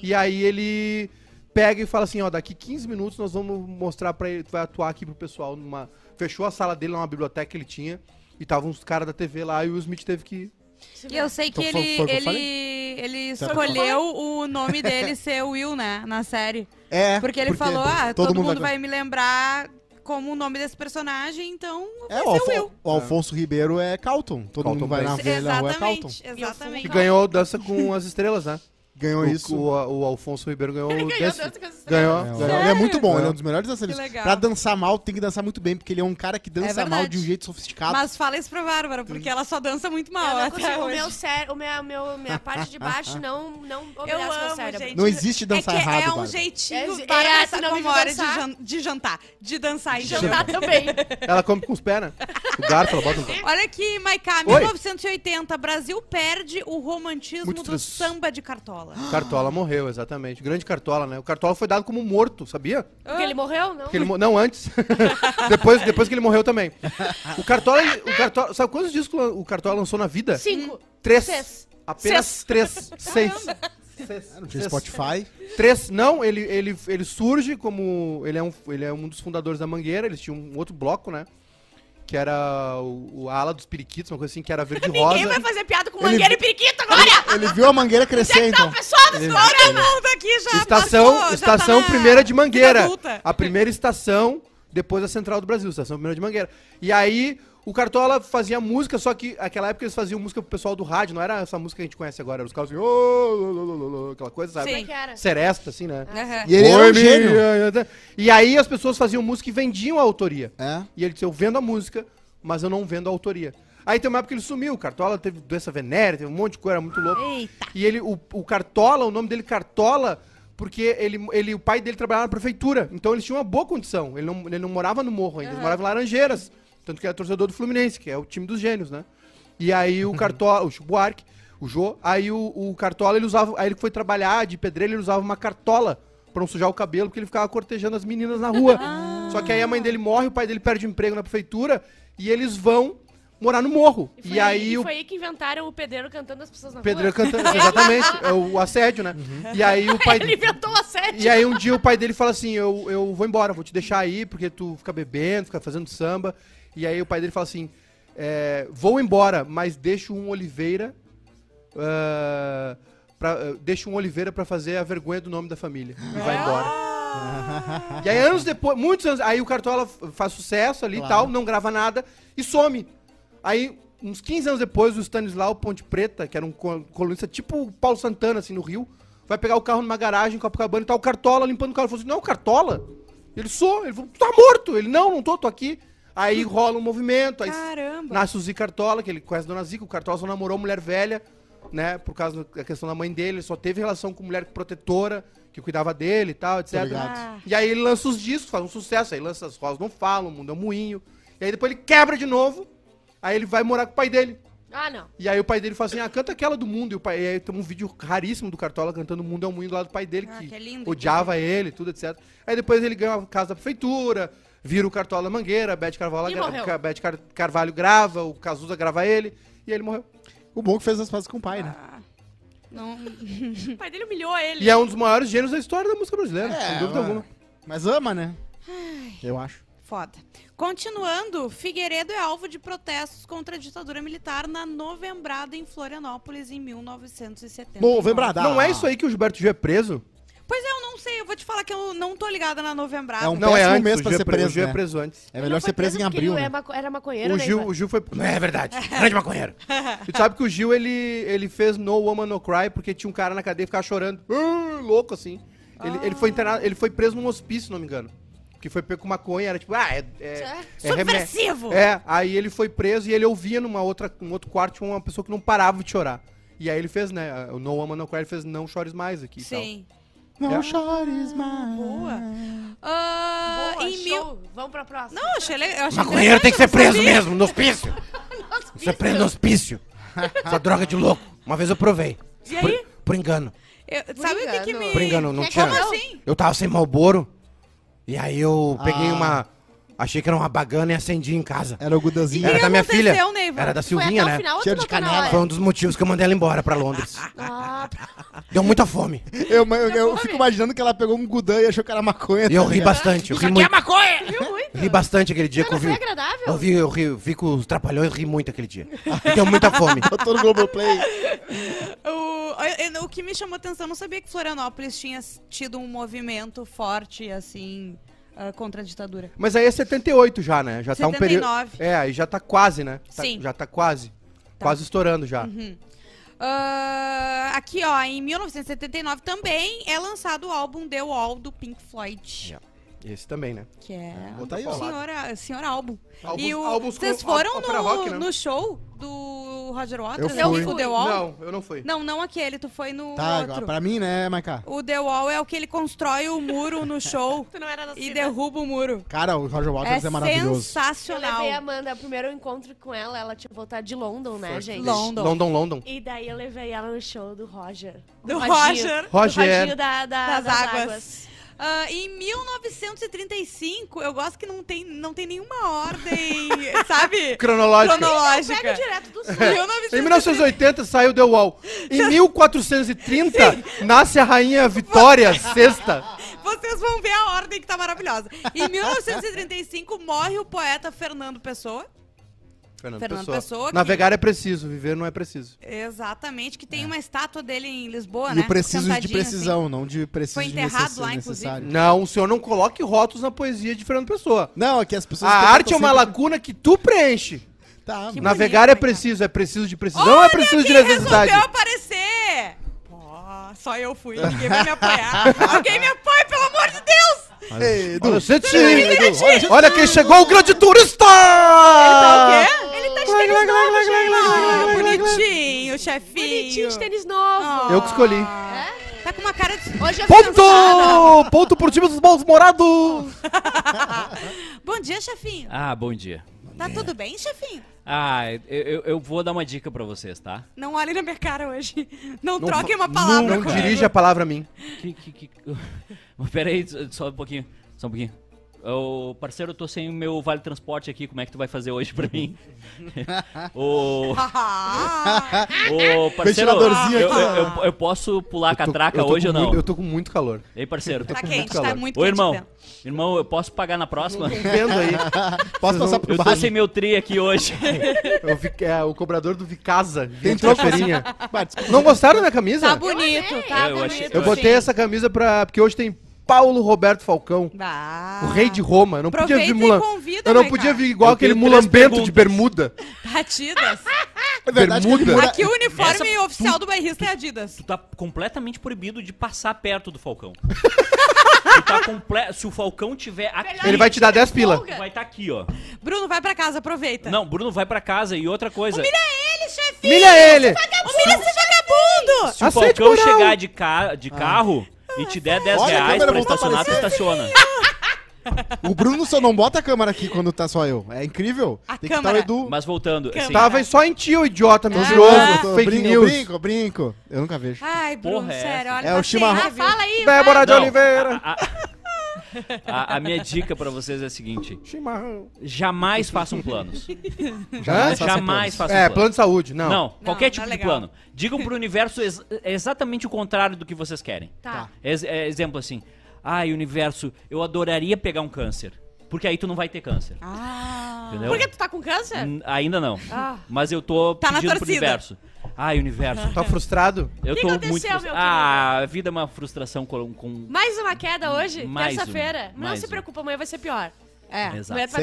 A: E aí ele pega e fala assim, ó, daqui 15 minutos nós vamos mostrar pra ele, tu vai atuar aqui pro pessoal numa... Fechou a sala dele, numa biblioteca que ele tinha, e tava uns caras da TV lá, e o Smith teve que...
B: E eu sei que
D: Então foi-
B: ele,
D: foi o que eu
B: ele, ele escolheu o nome dele ser Will, né? Na série.
D: É,
B: Porque ele falou, ah, todo, mundo, vai...
D: vai...
B: me lembrar como o nome desse personagem, então
D: É,
B: vai
D: o,
B: ser o
D: Alfo-
B: Will.
D: o Alfonso Ribeiro é Calton. Todo
A: Calton
D: mundo vai na velha rua é Calton.
B: Exatamente, exatamente.
A: Que ganhou Dança com as Estrelas, né?
D: Ganhou
A: o,
D: isso.
A: O, o Alfonso Ribeiro ganhou
C: Ele
A: o
C: ganhou
A: Dance-
C: Dança com as Estrelas.
A: Ganhou.
D: É,
A: ganhou.
D: ele é muito bom,
A: É.
D: ele é um dos melhores dançarinos. Pra dançar mal, tem que dançar muito bem, porque ele é um cara que dança
B: verdade.
D: mal de um jeito sofisticado.
B: Mas fala isso pra Bárbara, porque ela só dança muito mal
C: Eu não
B: até
C: consigo, o meu cérebro, o meu, meu, minha parte de baixo não, não obedece
B: Eu
C: meu
B: amo,
C: cérebro.
B: gente.
D: Não existe dançar
B: é
D: errado,
B: É um
D: Bárbara.
B: jeitinho
C: É-
B: Bárbara
C: é, vive
B: Sacomori de,
C: dançar.
B: jan- de jantar, de dançar e
C: Jantar também.
A: Ela come com os pés, né? O garfo, ela bota
B: Olha aqui, Maiká,
A: Oi.
B: 1980, Brasil perde o romantismo do samba de cartola.
A: Cartola morreu, exatamente. Grande Cartola, né? O Cartola foi dado como morto, sabia?
C: Porque ele morreu, não?
A: Porque ele mo- Não, antes. depois, depois que ele morreu também. O Cartola, o Cartola. Sabe quantos discos o Cartola lançou na vida?
C: Cinco.
A: Três.
C: Seis.
A: Apenas
C: Seis.
A: três. Seis. Seis.
D: Não tinha
A: Seis.
D: Spotify.
A: Três, não, ele, ele, ele surge como. Ele é, um, ele é um dos fundadores da Mangueira, eles tinham um outro bloco, né? Que era o, o a ala dos periquitos, uma coisa assim, que era verde
C: Ninguém
A: rosa.
C: vai fazer piada com
D: Ele-
C: mangueira e periquito agora!
D: Ele viu a mangueira crescer, então.
C: Tá, pessoal do
A: Ele-
B: já
A: Estação,
B: passou, já
A: estação
B: tá na
A: primeira de Mangueira. A primeira estação depois da Central do Brasil, estação primeira de Mangueira. E aí o Cartola fazia música, só que naquela época eles faziam música pro pessoal do rádio, não era essa música que a gente conhece agora, era os caras assim, "Ô, ô, ô, ô, ô", aquela coisa, sabe?
C: Como é que era?
A: Seresta, assim, né?
B: Aham.
D: E ele era um gênio.
A: E aí as pessoas faziam música e vendiam a autoria.
D: É.
A: E ele disse, eu vendo a música, mas eu não vendo a autoria. Aí tem uma época que ele sumiu, o Cartola teve doença venérea, teve um monte de coisa, era muito louco.
B: Eita.
A: E ele, o, o Cartola, o nome dele Cartola, porque ele, ele, o pai dele trabalhava na prefeitura. Então eles tinham uma boa condição. Ele não, ele não morava no morro ainda, ele morava em Laranjeiras. Tanto que era torcedor do Fluminense, que é o time dos gênios, né? E aí o Cartola, o Buarque, o Jô, aí o, o Cartola, ele usava, aí ele foi trabalhar de pedreiro, ele usava uma cartola pra não sujar o cabelo, porque ele ficava cortejando as meninas na rua. Só que aí a mãe dele morre, o pai dele perde o emprego na prefeitura, e eles vão morar no morro.
C: E
A: E,
C: foi,
A: aí
C: e
A: o
C: foi aí que inventaram o pedreiro cantando as pessoas na
A: Pedreiro
C: rua.
A: cantando, exatamente, é o assédio, né? E aí o pai
C: Ele inventou a sete.
A: E aí um dia o pai dele fala assim, eu, eu vou embora, vou te deixar aí, porque tu fica bebendo, fica fazendo samba. E aí o pai dele fala assim, é, vou embora, mas deixo um Oliveira, ah, pra, ah, deixo um Oliveira pra fazer a vergonha do nome da família. E vai embora. E aí anos depois, muitos anos, aí o Cartola faz sucesso ali e
D: Claro.
A: tal, não grava nada e some. Aí, uns 15 anos depois, o Stanislau Ponte Preta, que era um co- colunista tipo o Paulo Santana, assim, no Rio, vai pegar o carro numa garagem em Copacabana e tá o Cartola limpando o carro. Ele falou assim, não, Cartola? Ele sou. Ele falou, tá morto. Ele, não, não tô, tô aqui. Aí rola um movimento, aí
B: Caramba.
A: nasce o Zica Cartola, que ele conhece a Dona Zica, o Cartola só namorou mulher velha, né, por causa da questão da mãe dele, ele só teve relação com mulher protetora, que cuidava dele e tal, etc.
B: Ah.
A: E aí ele lança os discos, faz um sucesso, aí lança As Rosas Não Falam, O Mundo é um Moinho, e aí depois ele quebra de novo, aí ele vai morar com o pai dele.
C: Ah, não.
A: E aí o pai dele fala assim, ah, canta aquela do Mundo, e, o pai, e aí tem um vídeo raríssimo do Cartola cantando O Mundo é um Moinho do lado do pai dele,
B: Ah,
A: que,
B: que é lindo,
A: odiava ele, tudo, etc. Aí depois ele ganha a casa da prefeitura, vira o Cartola Mangueira, a Beth Carvalho, gra- Beth Car- Carvalho grava, o Cazuza grava ele, e aí ele morreu.
D: O bom que fez as pazes com o pai, né?
B: Ah, não...
C: O pai dele humilhou ele.
A: E é um dos maiores gênios da história da música brasileira,
D: É,
A: sem dúvida
D: mas-
A: alguma.
D: Mas ama, né? Eu acho.
B: Foda. Continuando, Figueiredo é alvo de protestos contra a ditadura militar na novembrada em Florianópolis em 1970.
D: Novembrada.
A: Não é isso aí que o Gilberto Gil é preso?
B: Pois é, não sei, eu vou te falar que eu não tô ligada na novembrada.
D: É um
A: não é antes,
D: mês pra ser
A: é pre-
D: preso,
A: O Gil
D: né?
A: é preso antes.
D: É melhor
C: Não
D: ser
C: foi
D: preso em abril, né?
C: é maco- Era maconheiro,
A: O
C: né,
A: Gil,
C: Ivan?
A: o Gil foi. É verdade, grande maconheiro. E tu sabe que o Gil ele, ele fez No Woman No Cry porque tinha um cara na cadeia que ficava chorando, "Ah", louco assim. Ele, ele foi internado, ele foi preso num hospício, se não me engano. Que foi pego com maconha, era tipo, ah, é. é,
C: É.
A: é
B: Subversivo!
A: É, aí ele foi preso e ele ouvia numa outra, num outro quarto uma pessoa que não parava de chorar. E aí ele fez, né? O No Woman No Cry ele fez Não Chores Mais aqui e tal.
D: Não
A: É.
D: chores mais.
B: Boa. Ah,
C: Boa,
B: em mil...
C: show. Vamos pra próxima.
B: Não, achei legal.
A: Maconheiro tem que ser preso mesmo, no hospício. Você é preso no hospício. Essa droga de louco. Uma vez eu provei.
B: E
A: Por,
B: aí?
A: por engano.
B: Eu- sabe o que, que me...
A: Por engano, não
C: Que
A: tinha.
B: Como assim?
A: Eu tava sem malboro. E aí eu peguei
D: Ah.
A: uma. Achei que era uma bagana e acendi em casa.
D: Era o Gudanzinho.
A: Era da minha filha.
B: Neiva?
A: Era da Silvinha, né?
C: final
D: Cheiro de canela.
A: Foi um dos motivos que eu mandei ela embora pra Londres.
C: Ah,
A: Deu muita fome.
D: Eu, eu, eu fico imaginando que ela pegou um Gudan e achou que era maconha.
A: E eu
D: tá
A: ri bastante. Eu ri muito.
C: viu muito?
A: Ri bastante aquele dia que eu
C: Mas foi
A: vi.
C: agradável?
A: Eu vi, eu ri, eu vi com os trapalhões ri muito aquele dia. E deu muita fome.
D: Botou no Globoplay.
B: O, o que me chamou atenção, eu não sabia que Florianópolis tinha tido um movimento forte, assim, ah, contra a ditadura.
A: Mas aí é 78 já, né? Já tá um período.
B: 79.
A: É, aí já tá quase, né? Tá-
B: Sim.
A: Já tá quase. Quase estourando já.
B: Ah, aqui, ó, em 1979 também é lançado o álbum The Wall do Pink Floyd.
A: Yeah. Esse também, né?
B: Que é
D: Botar aí,
B: o
D: ó.
B: senhor, senhor álbum.
A: Álbuns-
B: e o,
A: álbuns com
B: vocês foram
A: ópera
B: no,
A: rock, né?
B: no show do Roger Waters?
D: Eu fui.
B: O The Wall?
A: Não, eu não fui.
B: Não, não aquele, tu foi no
D: Tá,
B: outro.
D: pra mim, né, Maiká?
B: O The Wall é o que ele constrói o muro no show
C: Tu não era
B: e derruba o muro.
D: Cara, o Roger Waters é,
B: é
D: maravilhoso.
C: Eu
B: sensacional.
C: levei a Amanda, o primeiro encontro com ela, ela tinha voltado de London, né, gente?
B: London.
A: London, London.
C: E daí eu levei ela no show do Roger.
B: Do
C: Rodinho.
B: Roger.
C: Do
A: Roger.
C: Rodinho da, da-
B: das,
C: das,
B: águas.
C: águas.
B: Ah, em 1935, eu gosto que não tem, não tem nenhuma ordem, sabe?
A: Cronológica.
C: Pega
B: Cronológica.
C: direto do sul.
A: Em 1980 saiu The Wall. Em 1430 nasce a rainha Vitória VI.
B: Vocês vão ver a ordem que tá maravilhosa. Em 1935 morre o poeta Fernando Pessoa.
A: Fernando,
B: Fernando
A: Pessoa.
B: Pessoa, que-
A: Navegar é preciso, viver não é preciso.
B: Exatamente, que tem uma estátua dele em Lisboa,
D: E
B: né?
D: o preciso de
B: Sentadinho,
D: precisão, não de preciso
B: Foi
D: de
B: enterrado
D: necess-
B: lá,
D: necessário.
A: Não, o senhor não coloque rótulos na poesia de Fernando Pessoa.
D: Não, é que as pessoas...
A: A arte é uma
D: sempre-
A: lacuna que tu preenche.
D: Tá,
B: Que
A: Navegar
B: bonito,
A: é preciso, é preciso de
B: assim.
A: precisão ou é preciso de necessidade?
B: resolveu aparecer? Pô, só eu fui, ninguém vai me apoiar. Alguém me apoia, pelo amor de Deus!
D: Ei, Edu,
A: Olha, gente,
D: Edu, olha, gente.
A: olha quem chegou, o grande turista!
B: Tá o quê? Tá de tênis
A: glá, glá,
B: novo,
A: glá,
B: gente. Bonitinho, chefinho.
C: Bonitinho de tênis novo.
A: Eu que escolhi.
C: É?
B: Tá com uma cara de...
C: Hoje eu
A: Ponto! Ponto pro time dos maus morados!
B: Bom dia, chefinho.
E: Ah, bom dia.
B: Tá tudo bem, chefinho?
E: Ah, eu, eu- eu vou dar uma dica pra vocês, tá?
B: Não olhe na minha cara hoje. Não,
A: Não
B: troquem
A: fa-
B: uma palavra
A: Não, não
B: comigo.
A: dirige a palavra a mim.
E: Que, que, que... Pera aí, só um pouquinho, só um pouquinho. Ô, parceiro, eu tô sem o meu vale transporte aqui, como é que tu vai fazer hoje pra mim? Ô,
B: Ah,
E: ô parceiro, eu,
D: aqui,
E: eu, eu- eu posso pular a
A: Eu tô-
E: catraca
A: eu tô
E: hoje ou não?
A: muito- eu tô com muito calor.
E: Ei, parceiro.
B: tá
A: com
B: quente,
A: muito
B: tá
A: calor.
B: muito
E: Ô,
B: quente.
E: irmão.
B: dentro.
E: Irmão, eu posso pagar na próxima?
A: Tô vendo aí.
D: Posso passar por
E: Eu tô
D: baixo?
E: sem meu tri aqui hoje.
A: Eu vi- é, o cobrador do Vicasa.
D: Tem
A: Tem
D: troco.
A: Não gostaram da minha camisa?
B: Tá bonito, tá
E: Eu
B: bonito.
E: achei-
A: Eu botei essa camisa pra. Porque hoje tem Paulo Roberto Falcão,
B: Bah.
A: o rei de Roma. Eu não podia
B: Aproveita
A: vir mula...
B: convida,
A: Eu não podia vir igual aquele mulambento de bermuda.
B: Batidas.
D: É verdade
A: Bermuda.
B: Aqui o uniforme
E: Essa-
B: oficial do bairrista é Adidas.
E: Tu tá completamente proibido de passar perto do Falcão. tu tá comple... Se o Falcão tiver aqui,
A: Ele vai te dar 10 pila.
E: tu vai estar aqui, ó.
B: Bruno, vai pra casa, aproveita.
E: Não, Bruno vai pra casa e outra coisa.
B: Humilha ele, chefinho!
A: Milha ele!
B: Humilha esse vagabundo!
E: Se o
A: Aceite
E: Falcão
A: moral.
E: chegar de, ca... de carro e te der 10
D: Olha, a
E: reais
D: câmera
E: pra
D: voltou a
E: estacionar, tu
D: aparecer.
E: estaciona.
D: O Bruno só não bota a câmera aqui quando tá só eu. É incrível.
B: A
D: Tem que
B: câmera.
D: estar o Edu.
E: Mas voltando, assim.
A: Tava só em ti, ô idiota,
B: Ah.
A: mentiroso,
D: Eu tô-
A: fake
D: brinco,
A: news.
D: Brinco, brinco. Eu nunca vejo.
B: Ai, Bruno,
E: Porra é
B: sério, olha,
D: É o chimarrão.
C: Ah, fala aí.
A: Débora de
E: Não,
A: Oliveira.
E: a, a- a minha dica pra vocês é a seguinte:
A: Chimarrão.
E: jamais façam planos.
D: Jamais façam
E: jamais
D: planos.
E: façam
A: É, plano de saúde, não.
E: Não, qualquer
B: não
E: tipo
B: é
E: de
B: legal.
E: plano. Digam pro universo ex- exatamente o contrário do que vocês querem.
C: Tá.
E: Ex- é, exemplo assim: ai, universo, eu adoraria pegar um câncer. Porque aí tu não vai ter câncer.
B: Ah.
E: Entendeu?
C: Por que tu tá com câncer?
E: Hum, Ainda não.
C: Ah.
E: Mas eu tô
B: Tá na
E: pedindo pro
B: torcida.
E: universo. Ai, universo.
A: Tá frustrado?
E: Eu
C: que
E: tô
C: aconteceu,
E: muito
C: meu
E: frustrado. Ah, a vida é uma frustração com. com...
C: Mais uma queda hoje? Terça-feira? Não
E: mais
C: se preocupa, amanhã vai ser pior.
B: É.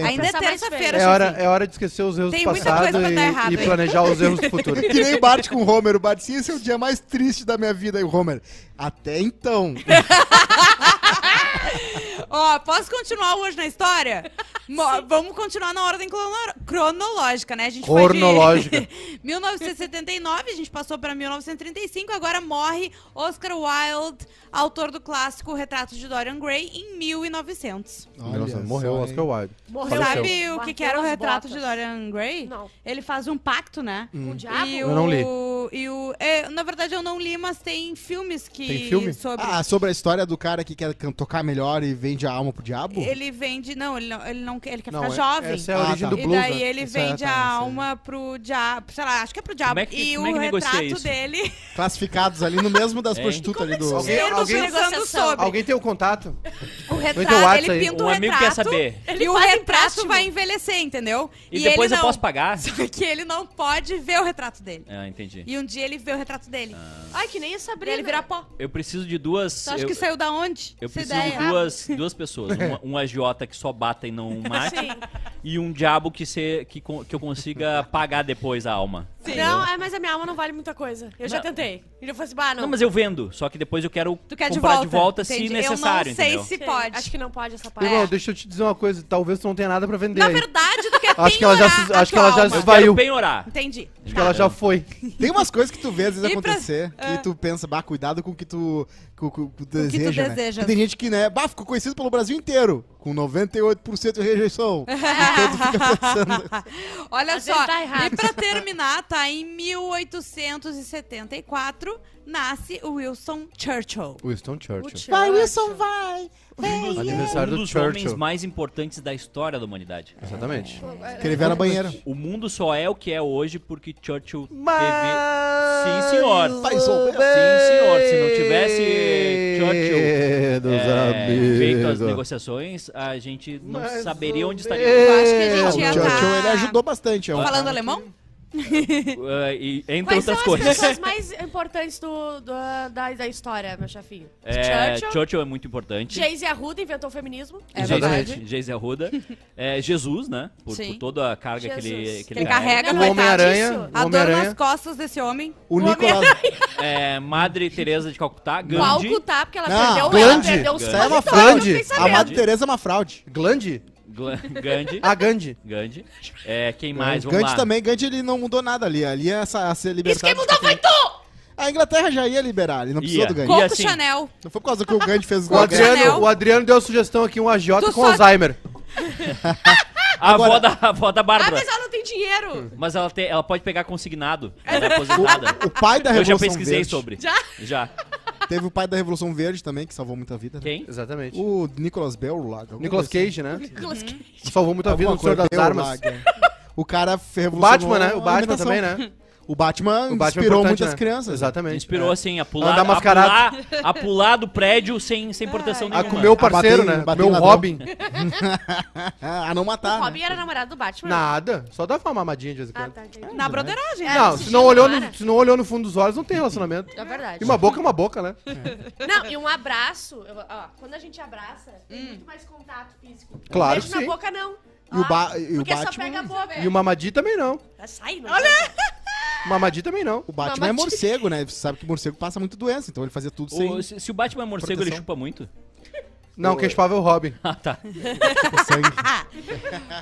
B: Ainda é terça-feira,
A: É hora, é hora de esquecer os erros
B: Tem
A: do
B: muita
A: passado
B: coisa pra dar errado
A: e, e planejar os erros do futuro.
D: Que nem o Bart com o Homer. O Bart, sim, esse é o dia mais triste da minha vida. E o Homer, até então.
B: Ó, posso continuar hoje na história? Mo- Vamos continuar na ordem crono- cronológica, né? A gente
A: Cronológica.
B: foi de 1979, a gente passou para 1935, agora morre Oscar Wilde, autor do clássico Retrato de Dorian Gray, em 1900.
A: Nossa, morreu o? Oscar Wilde.
C: Morreu.
A: Faleceu.
B: Sabe o que, que era o
C: as
B: Retrato de
C: botas.
B: Dorian Gray?
C: Não.
B: Ele faz um pacto, né?
C: Com o diabo?
B: E
A: Eu não li.
B: o- E o, é, na verdade, eu não li, mas tem filmes que.
A: Tem filme?
B: Sobre.
D: Ah, sobre a história do cara que quer can- tocar melhor e vende a alma pro diabo?
B: Ele vende. Não, ele não, ele não quer, ele quer
A: Não,
B: ficar
A: é-
B: jovem.
A: essa é a
D: Ah,
A: origem
D: tá.
A: do
B: E
A: blues.
B: daí
A: né?
B: ele
D: Isso é,
B: vende
D: tá,
B: a alma pro diabo. Sei lá, acho que é pro diabo.
E: É que-
B: e
E: é
B: o
E: negocia
B: retrato
E: isso?
B: dele.
D: Classificados ali no mesmo das
E: É.
D: prostitutas ali do.
A: Alguém-
B: Termos
A: alguém-
B: sobre.
A: Alguém tem o contato?
B: Retrato,
A: WhatsApp
B: ele pinta
E: Um
B: o
E: amigo
B: retrato.
E: quer saber.
C: Ele
B: e o retrato
C: empréstimo.
B: vai envelhecer, entendeu?
E: E, depois
B: ele
E: eu
B: não-
E: posso pagar?
B: Só que ele não pode ver o retrato dele.
E: Ah, entendi.
B: E um dia ele vê o retrato dele.
C: Ai, que nem a
B: E
C: Sabrina.
B: ele vira pó.
E: Eu preciso de duas.
B: Tu acha
E: eu,
B: que saiu da onde?
E: eu
B: essa
E: preciso
B: ideia?
E: de duas, duas pessoas. Uma- um agiota que só bata e não mate.
C: Sim.
E: e um diabo que, se, que, que eu consiga pagar depois a alma.
C: Não, é, mas a minha alma não vale muita coisa. Eu já
E: Não.
C: tentei. E eu falei assim, bah, não.
E: Não, mas eu vendo. Só que depois eu quero
B: Tu quer de
E: comprar
B: volta?
E: de volta se
B: Entendi.
E: necessário,
B: Eu não sei
E: entendeu?
B: se
C: Sim,
B: pode.
C: Acho que não pode essa parte.
A: Irmão, deixa eu te dizer uma coisa. Talvez tu não tenha nada pra vender
B: Na
A: aí.
B: verdade, tu quer
A: Acho que ela já se-
B: a
A: acho que
B: tua
A: ela já
B: alma.
A: se-
E: Eu
A: Vai
E: quero
A: o-
E: penhorar.
B: Entendi.
A: Acho que ela já foi.
D: Tem umas coisas que tu vê às vezes
B: E pra-
D: acontecer que tu pensa, bah, cuidado com o que tu, com, com- com
B: tu
D: deseja, né?
B: deseja.
D: Porque tem gente que, né, bah, ficou conhecido pelo Brasil inteiro, com 98% de rejeição. então fica pensando,
B: Olha
C: Às
B: só,
C: tá
B: e pra terminar, tá? Em 1874, nasce o Wilson Churchill.
A: Winston Churchill.
C: Vai,
D: Wilson, vai!
E: Um dos,
A: Aniversário
E: um
A: do
E: dos
A: Churchill.
E: homens mais importantes da história da humanidade.
A: Exatamente.
D: Que ele vê na banheira.
E: O mundo só é o que é hoje porque Churchill
A: Mas...
E: teve. Sim, senhor.
D: Faz o bem.
E: Sim, senhor. Se não tivesse Churchill
A: Dos
E: é,
A: amigos.
E: feito as negociações, a gente não
A: Mais
E: saberia
A: ou
E: onde estaria.
B: Eu acho que a
D: O
B: gente ia
D: Churchill,
B: tá-
D: ele ajudou bastante. É um
B: Falando alemão?
E: Uh, e, entre
C: Quais são
E: outras
C: as
E: coisas.
C: pessoas mais importantes do, do- da, da história, meu chefinho?
E: É,
C: Churchill.
E: Churchill é muito importante.
C: Jayce Arruda inventou o feminismo.
B: É
A: Exatamente.
B: verdade.
E: Geise Arruda. É, Jesus, né? Por, por toda a carga que ele, que
B: Ele carrega,
C: Não,
A: O
C: é
A: Homem-Aranha. O
B: A dor nas costas desse homem.
D: O Nicolas...
E: É, Madre Teresa de Calcutá,
C: Qual
E: Gandhi.
C: Calcutá, porque ela
D: Não,
C: perdeu,
A: Gandhi.
C: ela perdeu
D: aí é uma fraude. A. Madre Teresa é uma fraude.
A: Glande?
E: Gla- Gandhi.
A: A Gandhi.
E: Gandhi. É, quem mais? Vamos
D: Gandhi
E: lá.
D: também, Gandhi ele não mudou nada ali. Ali é essa, a ser
C: Isso quem mudou foi tu!
D: A Inglaterra já ia liberar, ele não precisou
E: Ia.
D: do Gandhi.
E: Co-
B: Coco
E: assim-
B: Chanel.
D: Não foi por causa que o Gandhi fez
A: O.
B: Chanel.
A: Adriano, o Adriano deu a sugestão aqui, um agiota
B: Tu
A: com
B: só-
A: Alzheimer.
E: A avó da, a avó da
C: Ah,
E: Bárbara.
C: mas ela não tem dinheiro.
E: Mas ela, tem, ela pode pegar consignado. Ela é aposentada.
D: O pai da
E: Eu já
D: Revolução
E: pesquisei
D: Verde.
E: sobre.
C: Já?
E: Já.
D: Teve o pai da Revolução Verde também, que salvou muita vida. né?
E: Quem?
A: Exatamente.
D: O Nicolas Bell lá. alguma
A: Nicolas
D: coisa
A: Cage, né?
C: Nicolas Cage.
A: Salvou muita vida
D: Alguma
A: no Senhor das
D: Bell
A: Armas.
D: O cara
A: O
D: revolucionou
A: Batman, né? O
D: a
A: Batman
D: alimentação.
A: também, né?
D: O Batman,
A: O Batman é
D: inspirou
A: importante,
D: muitas
A: né?
D: crianças.
A: Exatamente.
E: Inspirou,
A: É.
E: assim, a pular, a pular, a pular do prédio sem, sem proteção
A: A
E: nenhuma.
A: comer o parceiro,
D: bater
A: né?
D: bater
A: Meu. Robin.
D: Ah, a não matar.
C: O Robin
D: né?
C: era namorado do Batman?
A: Nada. Só dava uma mamadinha de vez em
C: Ah,
A: quando.
C: tá, entendi.
B: Na broderagem.
C: É.
B: né?
A: Não, se não, olhou no, se não olhou no fundo dos olhos, não tem relacionamento.
C: É verdade.
A: E uma boca é uma boca, né?
C: Não, e um abraço. eu- ó, quando a gente abraça, tem muito mais contato físico.
A: Claro
C: Beijo
A: que
C: na
A: sim.
C: boca, não.
D: E o Ba- e o
C: porque só
D: Batman-
C: pega a boca.
A: E o Mamadi também não.
C: Sai, não.
B: Olha!
A: O Mamadi também não.
D: O Batman é
C: Mamadi.
D: morcego, né? Você sabe que morcego passa muito doença, então ele fazia tudo sem
E: O- se, se o Batman é morcego, ele
D: Proteção.
E: chupa muito?
A: Não, quem chupava é o Robin.
E: Ah, tá.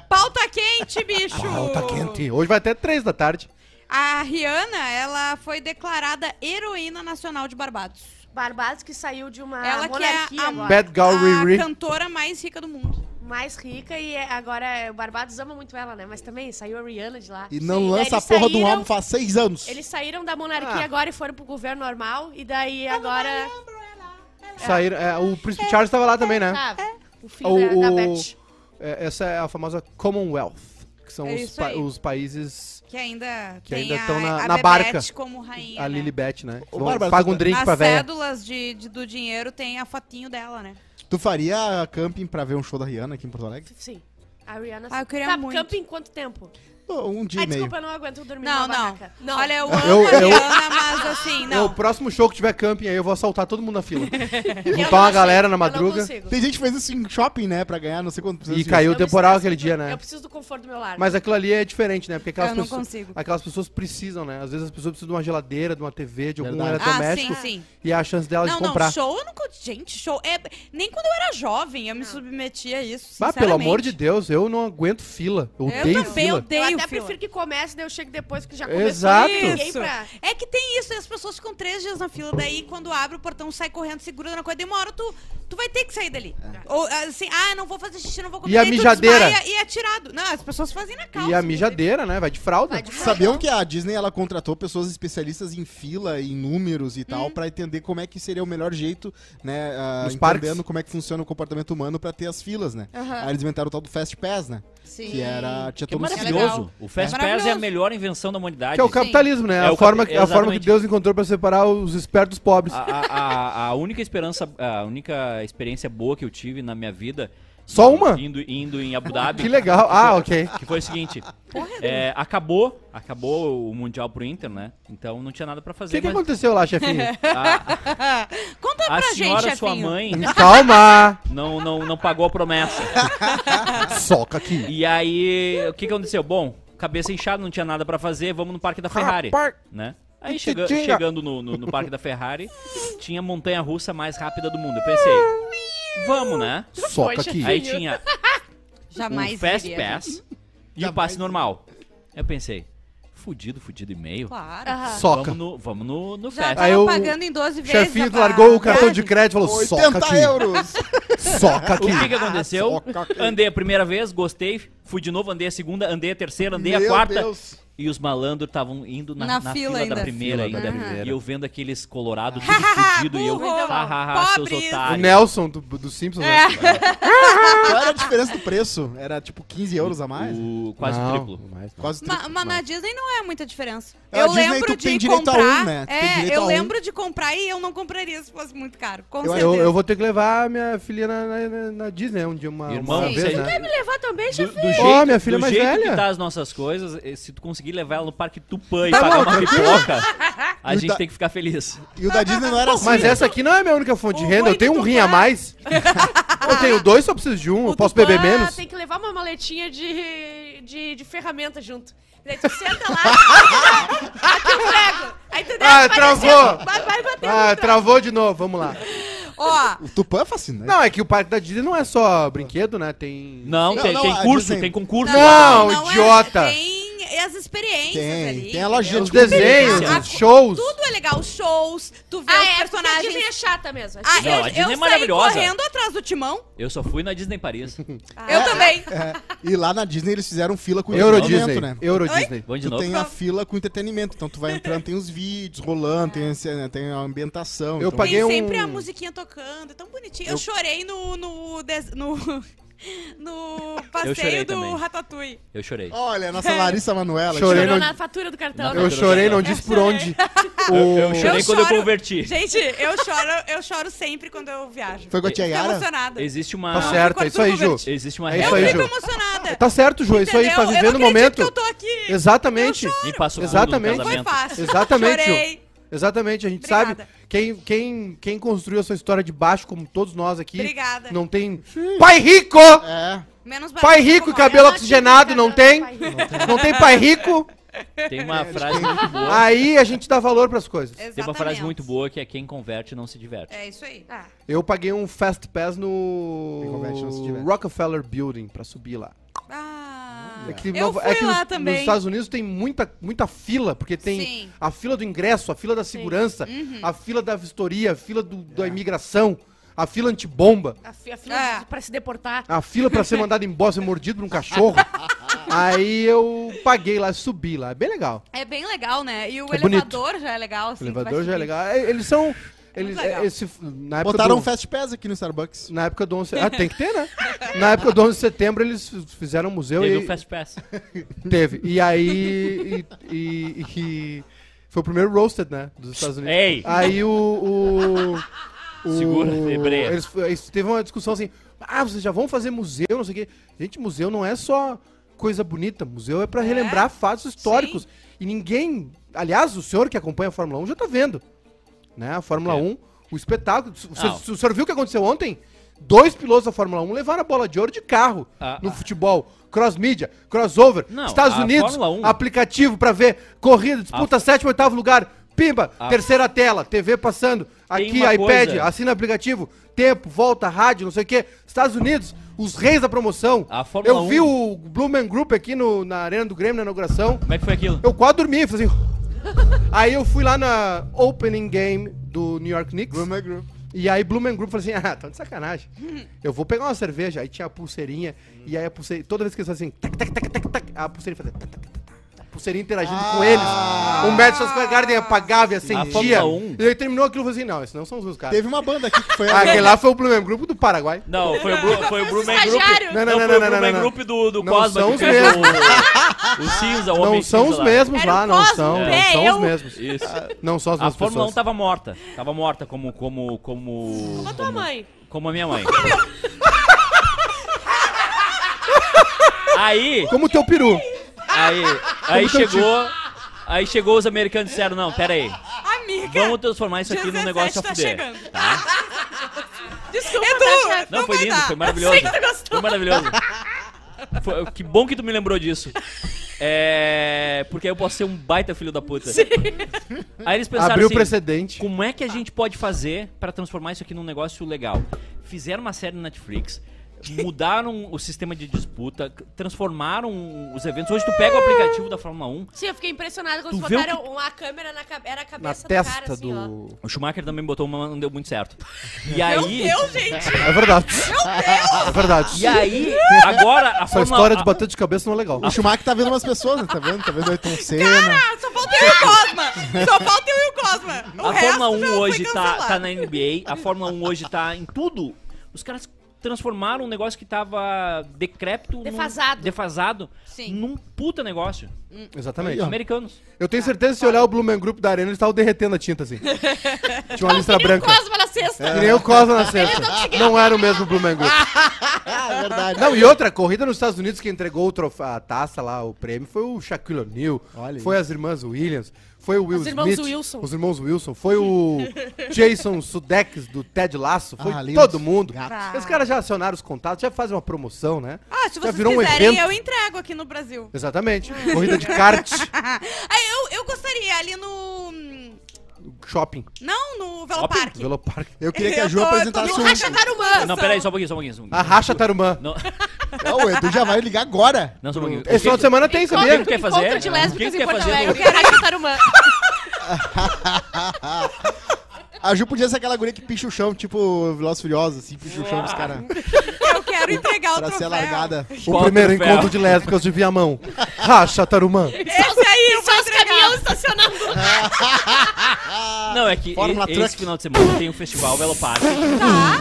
B: Pauta quente, bicho!
A: Ah, tá quente. Hoje vai até três da tarde.
B: A Rihanna, ela foi declarada heroína nacional de Barbados.
C: Barbados que saiu de uma
B: ela que é a,
C: agora.
A: Bad Gal
B: a
A: Riri.
B: cantora mais rica do mundo.
C: Mais rica e é- agora é- o Barbados ama muito ela, né? Mas também saiu a Rihanna de lá.
D: E não
C: Sim,
D: lança a porra
C: eles
D: de um
C: saíram-
D: álbum faz seis anos.
C: Eles saíram da monarquia
A: Ah.
C: agora e foram pro governo normal. E daí agora.
A: Saíram, é, o Príncipe Charles estava lá também, né?
C: Ah, o filho
A: O-
C: da, da
A: o-
C: Beth.
A: É, essa é a famosa Commonwealth, que são
B: É
A: os, pa- os países,
B: Que ainda
A: Que ainda
B: a,
A: tão na-
B: a
A: na barca.
B: como rainha,
A: a
B: né?
A: Lilibet, né?
D: Ô,
A: Vão-
D: Bárbara,
A: Paga um
D: tu-
A: drink
B: Nas
A: pra véia.
B: cédulas de, de- do dinheiro tem a fotinho dela, né?
D: Tu faria camping pra ver um show da Rihanna aqui em Porto Alegre?
C: Sim. A Rihanna.
B: Ah, eu queria
C: tá,
B: muito.
C: camping quanto tempo?
D: Um dia
C: Ai,
D: e meio.
C: desculpa, eu não aguento dormir
B: Não,
C: numa
B: não.
C: barraca. Não.
B: Olha, eu
A: Eu-
B: amo a
A: eu-
B: Rihanna, mas assim,
A: É,
B: não.
A: o próximo show que tiver camping aí, eu vou assaltar todo mundo na fila. Juntar
C: não
A: uma galera na
C: eu não
A: madruga.
D: Tem gente que fez isso em shopping, né? Pra ganhar não sei quanto.
A: E caiu o temporal aquele dia, né?
C: Eu preciso do conforto do meu lar.
A: Mas aquilo ali é diferente, né? Porque aquelas,
B: Eu não
A: pessoas,
B: consigo.
A: aquelas pessoas precisam, né? Às vezes as pessoas precisam de uma geladeira, de uma TV, de algum
D: Verdade.
B: Ah,
A: eletrodoméstico.
B: sim, sim.
A: E a chance delas
B: Não,
A: de
B: não,
A: comprar.
B: show eu não. Gente, show. É... Nem quando eu era jovem eu me submetia a isso.
A: Ah, pelo amor de Deus, eu não aguento fila. Eu
B: Eu
A: odeio
B: também
A: fila.
B: odeio.
C: eu até
B: fila.
C: prefiro que comece, daí eu chego depois que já começou.
A: Exato.
C: Pra...
B: É que tem isso, as pessoas ficam três dias na fila, daí quando abre o portão, sai correndo, segura na coisa, de uma hora tu, tu vai ter que sair dali. Ou assim, ah, não vou fazer xixi, não vou comer.
A: E a mijadeira?
B: E é tirado. Não, as pessoas fazem na calça.
A: E a mijadeira, né? Vai de fralda.
C: Vai de
D: Sabiam que a Disney ela contratou pessoas especialistas em fila, em números e tal, pra entender como é que seria o melhor jeito, né?
A: Nos
D: entendendo
A: parques.
D: como é que funciona o comportamento humano pra ter as filas, né? Aí eles inventaram o tal do Fast Pass, né?
B: Sim.
D: Que era. Tinha
E: Que
D: todo um
E: maravilhoso. O Fast
B: É
E: Pass é a melhor invenção da humanidade.
A: Que é o capitalismo, né?
E: É
A: a,
E: o
A: forma,
E: capi-
A: a forma que. Deus encontrou pra separar os espertos dos pobres.
E: A, a- a- a única esperança, a única experiência boa que eu tive na minha vida.
A: Só uma?
E: Indo, indo em Abu Dhabi.
A: Que legal. Ah, ok.
E: Que foi o seguinte: é, acabou, acabou o Mundial pro Inter, né? Então não tinha nada pra
A: O
E: fazer.
A: que, que
E: mas
A: aconteceu lá, chefinha?
E: a,
B: Conta
E: a
B: pra gente,
E: senhora, sua
B: chefinho.
E: mãe,
A: Calma!
E: não, não, não pagou a promessa.
A: Soca aqui.
E: E aí, o que, que aconteceu? Bom, cabeça inchada, não tinha nada pra fazer, vamos no Parque da Ferrari,
A: Rapaz.
E: né? Aí chega- chegando no, no, no Parque da Ferrari, tinha a montanha russa mais rápida do mundo. Eu pensei, vamos, né?
A: Soca aqui.
E: Aí tinha
B: Jamais
E: o Fast
B: iria,
E: Pass e o passe normal. Eu pensei, fudido, fudido e meio.
B: Claro.
C: Aham.
A: Soca.
E: Vamos no, vamos no, no
B: Já
E: Fast.
B: tava
A: Aí o
B: pagando em 12
A: O
B: vezes.
A: chefinho
B: a-
A: largou o cartão de crédito e falou: soca
D: 80
A: aqui.
D: euros!
A: Soca
E: O
A: aqui.
E: que, que aconteceu?
D: Soca aqui.
E: Andei a primeira vez, gostei, fui de novo, andei a segunda, andei a terceira, andei a
D: Meu
E: quarta.
D: Deus.
E: E os malandros estavam indo na,
B: Na
E: na
B: fila
E: fila,
B: ainda.
E: da primeira
A: Fila da
E: ainda.
A: primeira.
E: E eu vendo aqueles colorados tudo fudido e eu,
B: burro,
E: ha, ha, ha, seus
B: pobres.
A: O
E: otários.
A: Nelson do, do Simpsons.
B: É.
A: né?
D: Qual era a diferença do preço? Era tipo 15 euros a mais?
E: O, quase
A: Não,
E: triplo.
A: mais.
D: Quase
B: Ma-
D: triplo.
B: Mas na Disney não é muita diferença.
D: É,
B: eu
D: Disney
B: lembro
D: tu
B: de
D: tem direito a
B: comprar.
D: um, né?
B: É, eu
D: a um.
B: lembro de comprar e eu não compraria se fosse muito caro. Com
D: Eu-
B: certeza.
A: Eu, eu vou ter que levar a minha filha na, na, na- na Disney um dia, uma,
E: Irmão,
A: uma vez, né?
C: Quer me levar também,
E: Do,
C: chefe?
E: do jeito,
A: minha filha
E: do
A: mais
E: jeito
A: velha.
E: que tá as nossas coisas, eh, se tu conseguir levar ela no Parque Tupã e
A: Tá
E: pagar
A: bom,
E: uma pipoca, a
D: E
E: gente
D: da-
E: tem que ficar feliz.
D: E o da Disney não era assim.
A: Mas essa aqui não é a minha única fonte de
B: O
A: renda. Eu tenho um rim a mais. eu tenho dois, só preciso de um. Eu
C: O
A: posso
C: Tupã
A: beber menos.
C: Tem que levar uma maletinha de, de, de ferramenta junto. Daí tu senta lá, aqui o prego. Aí tu
A: Ah, travou.
C: Vai, vai batendo.
A: Ah, travou de novo. Vamos lá.
B: Ó,
D: O Tupã é fascinante.
A: Não, é que o parque da Disney não é só brinquedo, né? Tem.
E: Não,
D: Não,
E: tem,
D: não,
E: tem curso,
D: Disney-
E: tem concurso.
A: Não,
B: é-
A: idiota.
B: tem as experiências
D: Tem,
B: ali.
D: tem a lojinha de
A: desenhos,
E: Ah,
A: os shows.
B: Tudo é legal, os shows, tu vê
C: Ah,
B: os
C: é,
B: personagens.
C: personagem. A Disney é chata mesmo.
B: Ah,
E: Não,
B: eu,
E: a Disney
B: eu
E: é maravilhosa.
B: correndo atrás do timão.
E: Eu só fui na Disney Paris.
B: Eu também.
D: É, e lá na Disney eles fizeram fila com
A: Euro
D: entretenimento,
A: Disney.
D: né?
A: Euro
B: Oi?
A: Disney.
E: Vamos de
D: Tu
E: novo.
D: tem a fila com entretenimento, então tu vai entrando, tem os vídeos rolando, tem, esse- né, tem a ambientação.
A: Eu
D: então-
A: paguei
B: Tem
A: um-
B: sempre a musiquinha tocando, é tão bonitinho. Eu,
A: Eu-
B: chorei no. no, des- no, no
E: Eu
B: passeio do
E: também.
B: Ratatouille.
E: Eu chorei.
D: Olha, a nossa Larissa Manuela.
A: Chorei
C: Chorou
A: no-
C: na fatura do cartão. Né?
A: Eu chorei, não disse por onde.
E: Eu, eu chorei
B: Eu
E: quando eu
B: choro-
E: converti.
B: Gente, eu choro, eu choro sempre quando eu viajo.
D: Foi com a tia Yara?
B: emocionada.
E: Existe uma.
A: Tá certo, é isso aí, Ju.
E: Existe uma
A: É isso
B: Eu
A: aí,
E: regra.
B: fico
A: Ju.
B: emocionada.
A: Tá certo, Ju, é isso aí, tá vivendo
B: eu
A: o momento.
B: que eu tô aqui.
A: Exatamente.
E: Em Passo Fundo,
A: Exatamente. Exatamente, Ju.
B: Chorei.
A: Exatamente, a gente
B: Obrigada.
A: sabe. Quem, quem, quem construiu a sua história de baixo, como todos nós aqui,
B: Obrigada.
A: não tem. Pai rico!
D: É.
B: Menos
A: Pai rico,
B: como
A: cabelo oxigenado, não tem? Não tem pai rico?
E: Tem uma frase muito boa.
A: Aí a gente dá valor pras coisas.
E: Tem uma
B: Exatamente.
E: frase muito boa que é quem converte não se diverte.
B: É isso aí.
C: Ah,
A: Eu paguei um Fast Pass
D: Quem converte não se
A: no
D: diverte.
A: Rockefeller Building pra subir lá.
B: Ah,
A: É que,
B: eu
A: Nova-
B: fui
A: é que
B: lá
A: nos,
B: também.
A: nos Estados Unidos tem muita, muita fila, porque tem
B: Sim.
A: a fila do ingresso, a fila da segurança,
B: Uhum.
A: a fila da vistoria, a fila do- da imigração, a fila antibomba,
C: a, fi- a fila
B: É.
C: pra se deportar.
A: a fila pra ser mandado embora, ser mordido por um cachorro. Aí eu paguei lá, subi lá. É bem legal.
B: É bem legal, né? E o
A: É bonito.
B: elevador já é legal.
A: O
B: Assim,
A: elevador
B: tu vai
A: já é legal. É, Eles são. Eles,
B: legal.
A: é, esse, na época
D: Botaram
A: do,
D: um Fast Pass aqui no Starbucks.
A: Na época do 11 Ah, tem que ter, né? Na época do 11 de setembro eles fizeram um museu
E: Teve
A: e
E: um Fast Pass.
A: teve. E aí e, e- e- foi o primeiro roasted, né, dos Estados Unidos.
E: Ei!
A: Aí o, o, o
E: Segura, febreia.
A: eles, eles teve uma discussão assim: "Ah, vocês já vão fazer museu, não sei o quê". Gente, museu não é só coisa bonita. Museu é pra relembrar fatos históricos. E ninguém. Aliás, o senhor que acompanha a Fórmula 1 já tá vendo. Né? A Fórmula
E: É.
A: 1, o espetáculo. Você,
E: Ah.
A: o senhor viu o que aconteceu ontem? Dois pilotos da Fórmula 1 levaram a bola de ouro de carro
E: Ah,
A: no
E: ah.
A: futebol. Cross mídia, crossover,
E: Não,
A: Estados
E: a
A: Unidos,
E: Fórmula 1
A: aplicativo pra ver corrida, disputa sétimo, oitavo lugar, pimba,
E: A-
A: terceira tela, TV passando, aqui iPad,
E: coisa-
A: assina aplicativo, tempo, volta, rádio, não sei o quê. Estados Unidos, os reis da promoção.
E: A
A: Eu
E: 1
A: vi o Blumen Group aqui no, na Arena do Grêmio, na inauguração.
E: Como é que foi aquilo?
A: Eu quase dormi, falei assim. aí eu fui lá na opening game do New York Knicks.
D: Grummer Group.
A: E aí Blumen Group falou assim, ah, tá de sacanagem. Eu vou pegar uma cerveja. Aí tinha a pulseirinha. E aí a pulseirinha, toda vez que eles faziam assim, tac, tac, tac, tac, tac, a pulseirinha fazia tac, tac, tac, pulseirinha interagindo com eles. O Madison Square Garden apagava e acendia.
E: Fórmula 1.
A: E aí terminou aquilo e falou assim, não, esses não são os meus caras.
D: Teve uma banda aqui que foi
A: Ah, aquele lá foi o Blumen Group do Paraguai.
E: Não, foi o, Bru, foi o Group.
C: estagiário.
A: Não, não, não,
E: foi
A: não,
E: o
A: não, não, não.
E: Group do, do
A: Não
E: Cosma
A: são os mesmos.
E: o, o cinza, o homem
A: Não são
E: cinza
A: os mesmos lá,
B: o
A: não são.
B: é,
A: Não são
B: eu-
A: os mesmos.
E: Isso.
A: Não são as
E: A
A: mesmas
E: Fórmula 1
A: pessoas.
E: tava morta. Tava morta como como como
C: Como a tua mãe.
E: como a minha mãe. Aí,
A: Como o teu peru.
E: aí, aí chegou, aí chegou os americanos e disseram, não, pera aí,
B: Amiga.
E: vamos transformar isso aqui num
B: 17
E: negócio a
B: tá
E: fuder.
B: chegando.
E: Tá?
C: Desculpa,
B: Edu,
C: tá.
E: Não,
B: Não
E: foi lindo,
B: dar.
E: foi maravilhoso.
C: sei que tu gostou.
E: Foi maravilhoso. Foi- que bom que tu me lembrou disso. É. Porque aí eu posso ser um baita filho da puta. Aí eles pensaram
A: Abriu
E: assim,
A: precedente.
E: como é que a gente pode fazer pra transformar isso aqui num negócio legal? Fizeram uma série na Netflix, mudaram o sistema de disputa, transformaram os eventos. Hoje tu pega o aplicativo da Fórmula 1,
C: Sim, eu fiquei impressionada quando botaram uma câmera na cabeça. Era a
A: Na
C: cabeça do
A: testa
C: cara, assim, ó.
A: do.
E: o Schumacher também botou uma, não deu muito certo. E
B: Meu
E: aí,
B: Deus, gente.
A: É verdade. É verdade.
E: e aí, agora a
A: Essa
E: Fórmula
A: história de bater de cabeça não é legal.
D: O Schumacher tá vendo umas pessoas, né? Tá vendo? Tá vendo o Ayrton Senna.
B: Ah, só falta eu e o Cosma. Só falta eu e o Cosma. O
E: A Fórmula 1
B: já foi
E: hoje tá, tá na NBA, a Fórmula 1 hoje tá em tudo. Os caras transformaram um negócio que tava decrépito, num-
C: Defasado.
E: defasado,
B: Sim.
E: num puta negócio.
A: Exatamente.
E: Os americanos.
A: Eu tenho certeza que se olhar o Blumen Group da arena, eles estavam derretendo a tinta assim. Tinha uma listra
C: Que nem o
A: branca.
C: Cosma na sexta.
A: Que nem o Cosma na sexta. Não era o mesmo Blumen Group.
D: É verdade.
A: Não, e outra, corrida nos Estados Unidos que entregou o trof- a taça lá, o prêmio, foi o Shaquille O'Neal, foi as irmãs Williams, foi o Will
C: Os irmãos
A: Smith,
C: Wilson.
A: os irmãos Wilson, foi o Jason Sudeikis do Ted Lasso, foi
D: Ah, lindo.
A: todo mundo.
D: Gato.
A: Os caras já acionaram os contatos, já fazem uma promoção, né?
B: Ah, se
A: Já
B: vocês
A: virou um
B: quiserem,
A: evento.
B: eu entrego aqui no Brasil.
A: Exatamente. Corrida de kart,
B: ah, eu, eu gostaria ali no...
A: shopping,
B: Não, no Velopark.
A: Velopark.
D: Eu queria que a Ju
B: tô-
D: apresentasse
B: no
D: um...
C: Racha Tarumã.
E: Não, peraí, só um pouquinho, só um pouquinho. Só um pouquinho.
A: A Racha Tarumã.
E: Não,
D: Não, o Edu já vai ligar agora.
E: não, só um pouquinho.
A: Esse final de semana tem,
E: O que
A: sabia?
E: tu quer
C: Encontro
E: fazer?
C: de
E: O que
C: lésbicas
E: tu
C: em
E: quer
C: Porto
E: fazer?
C: Alegre. quero Racha Tarumã.
D: A Ju podia ser aquela guria que picha o chão, tipo Velozes e Furiosos, assim, picha o chão dos caras
B: Eu quero entregar o
D: pra ser
B: troféu.
D: largada.
A: O
E: Qual
A: primeiro
E: troféu?
A: encontro de lésbicas de Viamão. Racha Tarumã.
B: Esse aí, eu
C: Só os caminhões estacionando.
E: Não, é que
D: Fórmula
E: e-
D: Truck.
E: esse final de semana tem o festival Belo Parque.
B: Tá.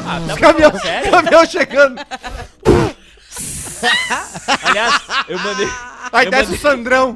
E: Ah, tá
A: Caminhão,
E: sério?
A: caminhão chegando.
E: Aliás, eu mandei.
A: Aí
E: eu
A: desce
E: mandei-
A: o Sandrão.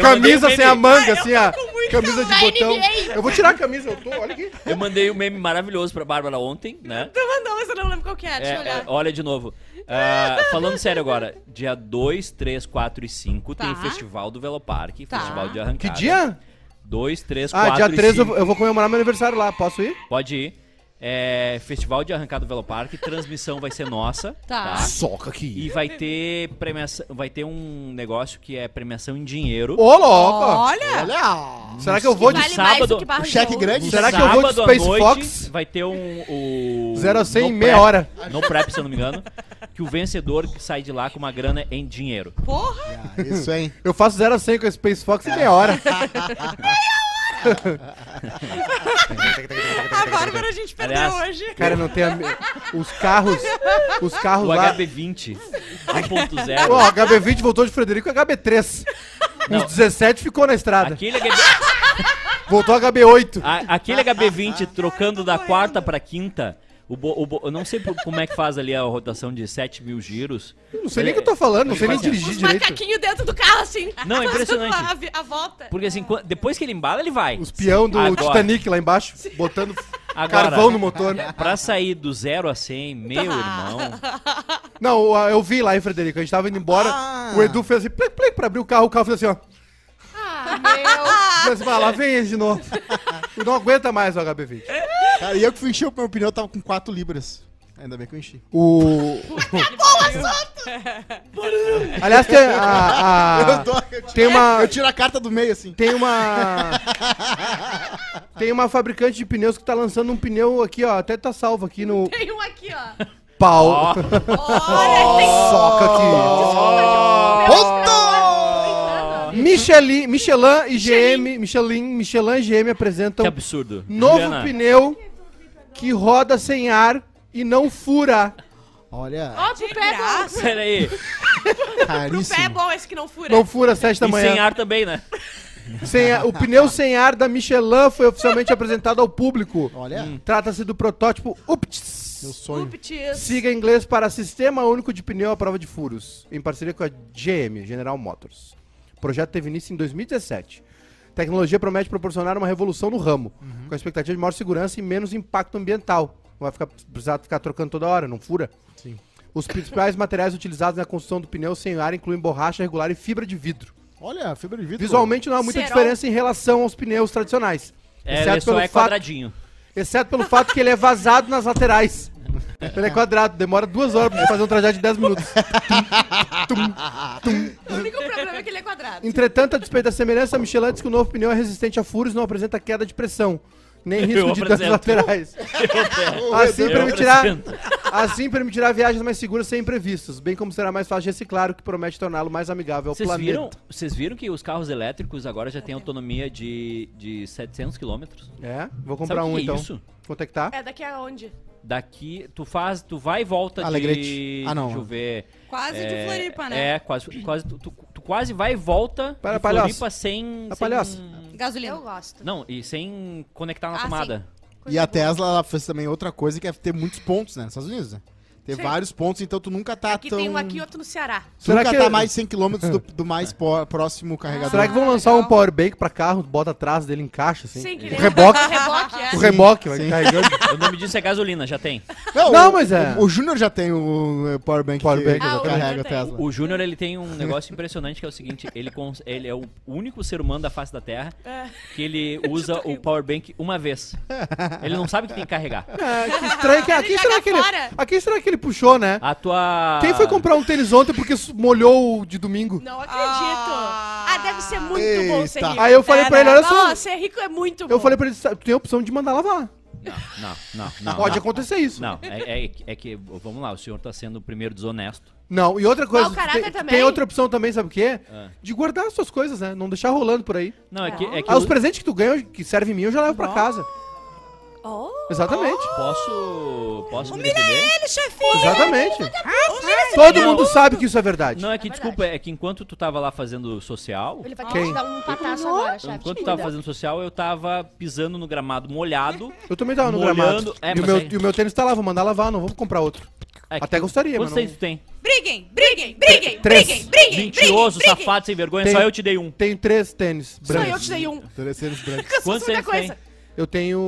A: Camisa sem a manga, assim, a camisa de botão.
C: NBA.
A: Eu vou tirar a camisa, eu tô, olha aqui.
E: Eu mandei um meme maravilhoso pra Bárbara ontem, né?
B: Tu mandou, mas eu não lembro qual que é, deixa eu
E: É,
B: olhar.
E: é, olha de novo. Ah, falando sério agora, dia 2, 3, 4 e 5 tem
B: Tá.
E: o Festival do Veloparque,
B: Tá.
E: Festival de
A: Que
E: arrancada.
A: dia?
E: 2, 3,
A: Ah,
E: 4
A: dia
E: e
A: 13 eu,
E: 5.
A: vou- eu vou comemorar meu aniversário lá, posso ir?
E: Pode ir. É, Festival de arrancada do Veloparque, transmissão vai ser nossa.
C: Tá.
A: Soca aqui.
E: E vai ter premiação, vai ter um negócio que é premiação em dinheiro.
A: Ô, louco!
B: Olha!
D: Olha!
A: Será que eu vou de...
C: Vale mais
E: sábado,
C: do que
D: cheque grande?
A: Será que eu vou de Space
E: noite
A: Fox?
E: Vai ter um. O,
A: 0 a 100 em meia hora.
E: No prep, se eu não me engano. Que o vencedor sai de lá com uma grana em dinheiro.
B: Porra!
D: Ah, Isso, hein?
A: Eu faço 0 a 100 com a Space Fox em meia hora.
B: A Bárbara a gente perdeu
E: Aliás,
B: hoje.
A: Cara, não tem... A... Os carros... Os carros
E: O
A: lá...
E: HB20
A: Ó,
E: 1.0.
A: o HB20 voltou de Frederico e HB3.
E: Não.
A: Uns 17 ficou na estrada.
E: Aquele, HB,
A: Voltou HB8.
E: a- aquele HB20 trocando da quarta pra quinta. O bo- o bo- eu não sei como é que faz ali a rotação de 7 mil giros.
A: Não sei nem o que eu tô falando, não sei nem
E: Ele faz
A: dirigir
C: Os
A: direito.
C: macaquinhos dentro do carro, assim.
E: Não, é impressionante.
C: A, a volta.
E: Porque assim, depois que ele embala, ele vai.
A: Os peão do
E: Agora.
A: Titanic lá embaixo, botando
E: Agora.
A: carvão no motor.
E: Pra sair do 0 a 100, meu irmão.
A: Não, eu vi lá, hein, Frederico. A gente tava indo embora.
D: Ah.
A: O Edu fez assim, plic, plic, pra abrir o carro. O carro fez assim, ó.
C: Ah, meu.
A: Fez assim, ah, lá vem esse de novo. Tu não aguenta mais o HB20.
D: Cara, e eu que fui encher o meu pneu, tava com 4 libras. Ainda bem que eu enchi.
A: O. Aliás, tem a. a-
D: Eu, dou- eu tiro-
A: tem uma-
D: eu tiro a carta do meio, assim.
A: Tem uma. Tem uma fabricante de pneus que tá lançando um pneu aqui, ó. Até tá salvo aqui no
C: Tem um aqui, ó.
A: pau.
C: Olha, tem...
A: Soca aqui.
C: Desculpa, Diogo.
A: Michelin, Michelin e GM. Michelin, Michelin e GM apresentam
E: Que absurdo.
A: novo
E: Juliana,
A: pneu que roda sem ar e não fura.
D: Olha,
C: Ó, pro pé é bom.
B: graça.
E: Pera aí.
C: Pro pé é bom esse que não fura.
A: Não fura às 7 da
E: E
A: manhã.
E: sem ar também, né?
A: Sem ar- o pneu sem ar da Michelin foi oficialmente apresentado ao público.
D: Olha,
A: Trata-se do protótipo UPTS.
D: meu sonho.
C: Uptis.
A: Siga em inglês para Sistema Único de Pneu à Prova de Furos, em parceria com a GM, General Motors. O projeto teve início em 2017. Tecnologia promete proporcionar uma revolução no ramo, com a expectativa de maior segurança e menos impacto ambiental. Não vai ficar, precisar ficar trocando toda hora, não fura?
D: Sim.
A: Os principais materiais utilizados na construção do pneu sem ar incluem borracha regular e fibra de vidro.
D: Olha, fibra de vidro.
A: Visualmente não há muita diferença em relação aos pneus tradicionais.
E: É, ele só é
A: fato,
E: quadradinho.
A: exceto pelo fato que ele é vazado nas laterais. Ele é quadrado, demora duas horas pra fazer um trajeto de 10 minutos.
C: O único problema é que ele é quadrado.
A: Entretanto, a despeito da semelhança, a Michelin diz que o novo pneu é resistente a furos e não apresenta queda de pressão, nem
E: Eu
A: risco de danos
E: apresento.
A: laterais. Assim
E: Eu
A: permitirá,
E: apresento.
A: assim permitirá viagens mais seguras sem imprevistos, bem como será mais fácil reciclar, o que promete torná-lo mais amigável ao
E: Vocês
A: planeta.
E: viram, vocês viram que os carros elétricos agora já têm autonomia de, de 700 km?
A: É, vou comprar
E: Sabe o
A: um
E: que é
A: então.
E: isso?
A: Quanto é que tá?
C: É daqui aonde?
E: Daqui, tu faz, tu vai e volta
D: Alegrete.
E: de...
D: Ah, não.
E: Deixa eu ver.
B: Quase de
E: É,
B: Floripa, né?
E: É, quase, quase tu, tu- tu quase vai e volta
A: Para,
E: de
A: palhaço.
E: Floripa sem...
A: Para,
E: sem-
A: palhaço.
B: Gasolina.
C: Eu gosto.
E: Não, e sem conectar na
B: Ah,
E: tomada.
D: E a Tesla ela fez também outra coisa que é ter muitos pontos, né? Nos Estados Unidos, né? Ter
C: Sim.
D: vários pontos, então tu nunca tá
C: Aqui
D: tão...
C: tem um aqui e outro no Ceará.
D: Tu
A: Será
D: nunca
A: que-
D: tá mais de 100 km do, do mais po- próximo carregador.
A: Será que vão
B: Ah,
A: lançar um
B: legal.
A: power bank pra carro, bota atrás dele, encaixa assim?
C: Sim, que
A: o
C: nem
A: reboque,
C: o reboque, é.
A: o reboque vai carregando.
E: O nome disso é gasolina, já tem.
A: Não,
D: o-
A: mas é-
D: O, o Júnior já tem o, o Powerbank
A: Power
D: que,
A: bank,
D: que
C: exatamente.
D: carrega
C: Ah,
D: a
C: o
D: Tesla.
E: O Júnior, ele tem um negócio impressionante que é o seguinte, ele, cons- ele é o único ser humano da face da Terra
C: É.
E: que ele usa o power bank uma vez. Ele não sabe que tem que carregar.
A: É, que estranho que aqui
C: Ele
A: será
C: joga
A: que ele,
C: fora.
A: aqui será que ele puxou, né?
E: A tua
A: Quem foi comprar um tênis ontem porque molhou o de domingo?
C: Não acredito.
B: Ah.
C: Ah, deve ser muito
D: Eita.
C: bom ser rico.
A: Aí eu falei pra ele, olha só,
C: Não, ser rico é muito bom.
A: eu falei pra ele, "Sabe, tu tem a opção de mandar lavar.
E: Não, não, não, não.
A: Pode
E: não.
A: acontecer isso.
E: Não, é, é- é que, vamos lá, o senhor tá sendo o primeiro desonesto.
A: Não, e outra coisa,
C: caráter
A: tem,
C: também.
A: tem outra opção também, sabe o quê?
E: Ah.
A: De guardar as suas coisas, né? Não deixar rolando por aí.
E: Não, é que, é que
A: Ah,
E: eu
A: os presentes que tu ganha, que servem em mim, eu já levo pra casa.
C: Oh.
A: Exatamente.
E: posso, posso me defender?
B: Ele, chefinho!
A: Exatamente. Todo mundo sabe que isso é verdade.
E: Não, é que,
C: É
E: desculpa, é que enquanto tu tava lá fazendo social,
C: Ele vai
A: Quem?
C: te dar um pataço agora, chefe.
E: enquanto tu tava fazendo social, eu tava pisando no gramado molhado.
A: Eu também tava no
E: Molhando-
A: gramado.
E: é,
A: e, o
E: mas
A: meu,
E: aí-
A: e o meu tênis tá lá, vou mandar lavar, não vou comprar outro.
E: É que
A: Até
E: tu-
A: gostaria,
E: Quantos
A: mas não-
E: tênis tu tem?
B: Briguem, briguem, briguem,
A: Três.
B: briguem, briguem,
E: Mentiroso,
B: briguem,
E: safado, sem vergonha,
A: Tem-
E: só eu te dei um.
A: Tenho três tênis
C: Só eu te dei um.
D: Terceiros brancos.
E: Quantos tênis tu tem?
C: coisa.
A: Eu tenho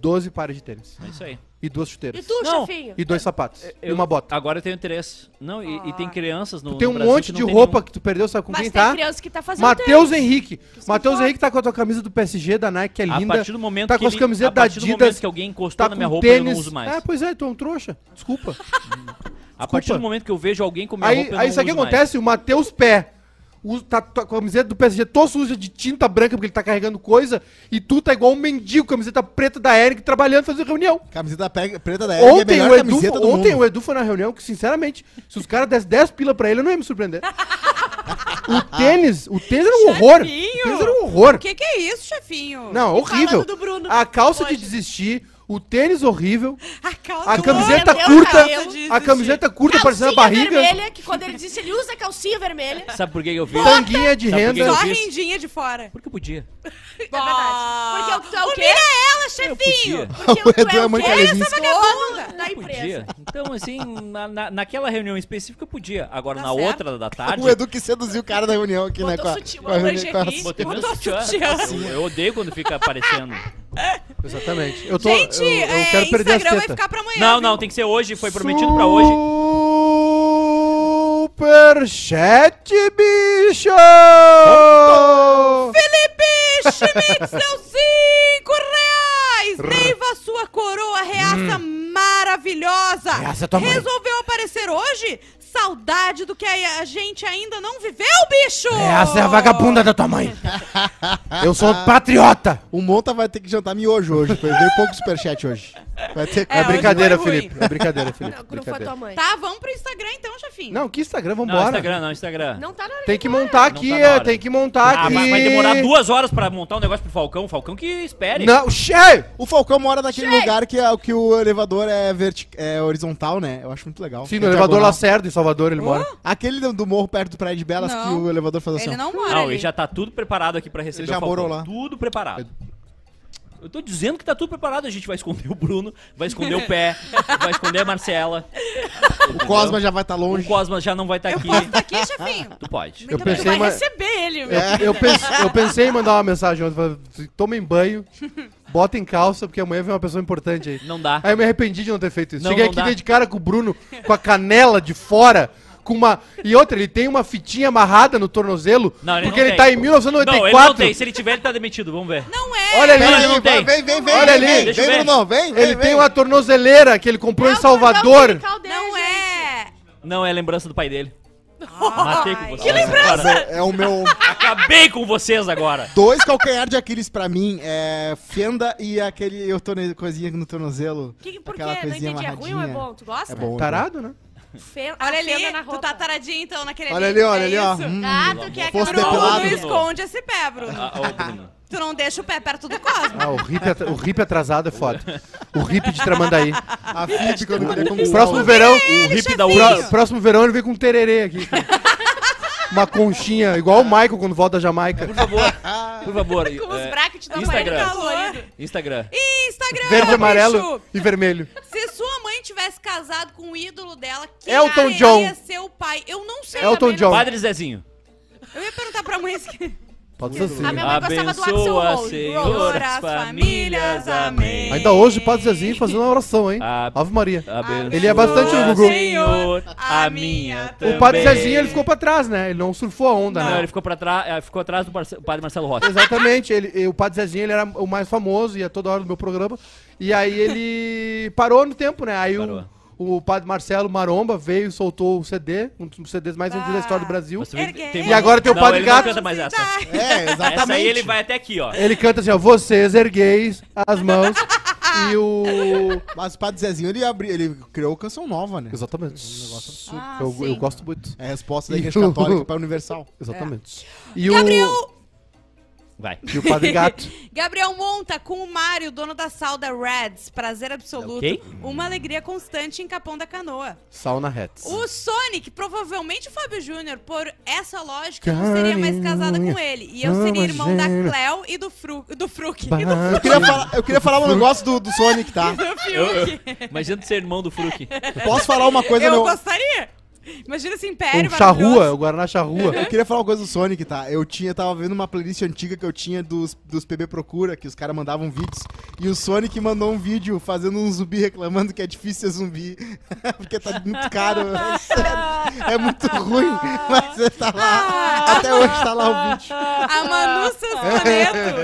A: 12 pares de tênis.
E: É isso aí.
A: E duas
C: E
A: chuteiras.
C: tu,
E: Não.
C: chefinho?
A: E dois sapatos. e
E: Eu-
A: uma bota.
E: Agora eu tenho três. Não, e, e tem crianças no,
A: Tu tem
E: no
A: um
E: Brasil
A: monte
E: que
A: de
E: não tem
A: roupa
E: nenhum.
A: que tu perdeu, sabe com
C: Mas
A: quem
C: tem
A: tá?
C: criança que tá fazendo
A: Matheus
C: tênis.
A: Henrique. Matheus. Henrique tá com a tua camisa do PSG, da Nike, que é
E: A
A: linda.
E: partir do momento
A: tá
E: que
A: com as
E: ele-
A: camisetas
E: a partir do
A: da
E: momento
A: Adidas,
E: que alguém encostou
A: Tá
E: na minha roupa, eu
A: tênis.
E: não uso mais.
A: É, pois é, tu é um trouxa. Desculpa.
E: a partir do momento que eu vejo alguém com minha
A: aí
E: roupa, eu
A: aí
E: não
A: isso aqui
E: uso mais.
A: acontece, o Matheus Pé. Usa- Tá, tá a camiseta do PSG toda suja de tinta branca porque ele tá carregando coisa. E tu tá igual um mendigo, camiseta preta da Eric, trabalhando, fazendo reunião.
D: Camiseta preta da Eric é a
A: Ontem,
D: melhor
A: o Edu,
D: camiseta do
A: ontem
D: mundo.
A: o Edu foi na reunião que, sinceramente, se os caras dessem 10 pila pra ele, eu não ia me surpreender. o tênis, o tênis era um horror. O
B: Chefinho!
A: tênis era um horror.
B: O que que é isso, chefinho?
A: Não, horrível.
C: do Bruno
A: A calça de
C: hoje.
A: desistir, o tênis horrível,
B: A, calça
A: a camiseta
B: Deus,
A: curta, a camiseta curta parecendo a barriga,
C: vermelha, que quando ele disse, ele usa calcinha vermelha.
E: Sabe por que eu fiz?
A: tanguinha de
E: Sabe
A: renda.
B: Só rendinha de fora.
E: Porque eu podia.
C: É verdade. Porque tu é o quê?
B: Humilha ela, chefinho!
C: Porque
D: O
C: tu
D: Edu
C: é
D: é
C: o quê? Essa vagabunda da
E: Eu
C: empresa.
E: podia. Então, assim, na, na- naquela reunião específica eu podia. Agora,
B: Tá
E: na
B: certo.
E: outra da tarde.
D: O Edu que seduziu o cara da reunião aqui, né?
C: Botou
D: Com a,
C: sutiã,
D: com a reuni-
C: lingerie.
D: com a-
E: Botei
B: Botou
E: sutiã.
B: sutiã.
E: Eu, eu odeio quando fica aparecendo.
A: Exatamente. Eu tô,
B: Gente,
A: eu, eu
B: é,
A: quero perder
B: Instagram vai ficar pra amanhã.
E: Não,
B: viu?
E: não, tem que ser hoje. Foi prometido pra hoje.
A: Superchat, bicho!
B: Felipe Schmitz deu cinco reais! Neiva, sua coroa reaça maravilhosa!
A: Hum. Reaça tua mãe.
B: Resolveu aparecer hoje? Saudade do que a gente ainda não viveu, bicho!
A: Essa é a vagabunda da tua mãe. Eu sou patriota.
D: O Monta vai ter que jantar miojo hoje, porque veio pouco superchat hoje. Vai ter.
B: É,
A: É, brincadeira. Felipe. É brincadeira, Felipe.
C: Não, não foi tua mãe.
B: Tá, vamos pro Instagram então, chefinho.
A: Não, que Instagram,
E: Não,
A: vambora.
E: Instagram, não, Instagram.
C: Não tá na hora
A: Tem que montar
E: Não
A: aqui,
E: tá hora.
A: tem que montar
E: Ah,
A: aqui.
E: vai, vai demorar duas horas pra montar um negócio pro Falcão. O Falcão que espere.
A: Não, cheio!
D: O Falcão mora naquele lugar que, é, que o elevador é, verti- é horizontal, né? Eu acho muito legal.
A: Sim,
D: É
A: no elevador
D: diagonal.
A: Lacerda, em Salvador, ele mora.
D: Aquele do, morro perto do Praia de Belas
B: Não.
D: que o elevador faz assim.
B: Ele não mora
E: Não, ele já tá tudo preparado aqui pra receber
D: Ele já
E: o Falcão.
D: morou lá.
E: Tudo preparado. Eu tô dizendo que tá tudo preparado. A gente vai esconder o Bruno, vai esconder o pé, vai esconder a Marcela.
D: O Cosma já vai estar
E: O
D: longe.
E: Cosma já não vai estar aqui.
B: Tá aqui, chefinho?
E: Tu pode.
A: Eu
C: Tu
A: pensei,
C: vai
A: mas-
C: receber ele, meu.
A: Eu, pense- eu pensei em mandar uma mensagem ontem, falando, tomem banho, botem calça, porque amanhã vem uma pessoa importante aí.
E: Não dá.
A: Aí eu me arrependi de não ter feito isso.
E: Não,
A: Cheguei
E: não
A: aqui
E: dá.
A: dei de cara com o Bruno, com a canela de fora, com uma... E outra, ele tem uma fitinha amarrada no tornozelo,
E: Não, ele
A: porque
E: não
A: ele
E: tem.
A: tá em
E: Não,
A: 1994.
E: ele não tem. Se ele tiver, ele tá demitido. Vamos ver.
B: Não é!
A: Olha ali,
E: Não, ele não tem.
D: Vem, vem, vem,
A: Olha ali.
D: vem, vem. Bruno, vem, vem,
A: Ele
D: vem.
A: tem uma tornozeleira que ele comprou
C: É
A: em
C: o cordão
A: Salvador.
B: Não é!
E: Não é lembrança do pai dele. Matei com vocês.
B: que lembrança!
E: agora.
D: É o meu...
E: Acabei com vocês agora.
D: Dois calcanhar de Aquiles pra mim é fenda e aquele eu torne... coisinha no tornozelo.
C: Que, por quê? Não entendi. É ruim ou é
D: amarradinha.
C: bom? Tu gosta?
D: É bom.
A: Tarado, né?
C: Fe-
B: Olha ali,
C: na
B: tu tá taradinho então naquele
D: Olha ali, olha
B: é
D: ali, ó. Hum.
C: Ah, tu quer que
D: Fosse
B: Bruno,
D: depilado.
B: não esconde esse pé, Bruno.
E: Ah, ô, Bruno.
B: Tu não deixa o pé perto do Cosmo.
A: Ah, o hippie, atra- o hippie atrasado é foda. O hippie de Tramandaí.
D: A Felipe quando queria conquistar
A: Próximo
D: o-
A: verão,
E: O hippie da
A: próximo verão ele vem com um tererê aqui. Uma conchinha, igual o Michael quando volta da Jamaica.
E: Por favor, por favor.
C: Com os
E: é,
C: brackets da
E: Instagram.
C: Instagram. colorido.
E: Instagram.
B: Instagram,
A: Verde,
B: bicho.
A: amarelo e vermelho.
B: Se sua mãe tivesse casado com o ídolo dela, quem
A: Elton John.
B: ser o pai? Eu não sei.
A: Elton John.
E: Padre Zezinho.
B: Eu ia perguntar pra mãe se...
A: Pode ser assim.
C: A minha mãe gostava do Rose.
E: Senhor,
B: As
E: as famílias. Amém.
A: Ainda hoje o Padre Zezinho fazendo uma oração, hein?
E: A-
A: Ave Maria.
E: Abençoa,
A: Ele é bastante no Google.
E: Senhor, a minha
A: O Padre
E: também.
A: Zezinho ele ficou pra trás, né? Ele não surfou a onda,
E: Não,
A: né?
E: ele ficou, pra trás, ficou atrás do Marce- Padre Marcelo Rossi.
A: Exatamente, ele, e o Padre Zezinho ele era o mais famoso, ia toda hora no meu programa. E aí ele parou no tempo, né? Aí
E: Parou.
A: o, o Padre Marcelo Maromba veio e soltou o CD, um dos CDs mais vendidos da história do Brasil.
B: Erguei.
E: tem
A: E agora tem o
E: Não,
A: Padre
E: ele não
A: Gato.
E: canta mais essa.
D: É, exatamente.
E: Essa aí ele vai até aqui, ó.
A: Ele canta assim, ó, vocês ergueis as mãos e o...
D: Mas o Padre Zezinho, ele, abri... ele criou canção nova, né?
A: Exatamente.
D: Um negócio absurdo.
B: Ah,
A: eu,
B: sim.
A: eu gosto muito.
D: É a resposta da Igreja Católica para Universal.
A: Exatamente. E,
B: Gabriel...
E: Vai.
A: e o Padre Gato.
B: Gabriel Monta com o Mário, dono da sal da Reds. Prazer absoluto.
E: Ok.
B: Uma alegria constante em Capão da Canoa.
A: Sauna Hats.
B: O Sonic, provavelmente o Fábio Júnior, por essa lógica, não seria mais casada com ele. E eu seria irmão da. Cleo e do, Fru, do. E do
D: Eu queria falar, eu queria falar um negócio do, do Sonic, tá?
E: Eu, eu, imagina ser irmão do Fruc.
D: Posso falar uma coisa
B: Eu
D: no...
B: gostaria. Imagina esse império
A: O charrua, o Guaraná charrua.
D: Eu queria falar uma coisa do Sonic, tá? Eu tinha, tava vendo uma playlist antiga que eu tinha dos, dos PB Procura, que os caras mandavam vídeos. E o Sonic mandou um vídeo fazendo um zumbi reclamando que é difícil ser zumbi. porque tá muito caro. Sério. É muito ruim. Mas ele tá lá. Até hoje tá lá o vídeo.
B: A Manu.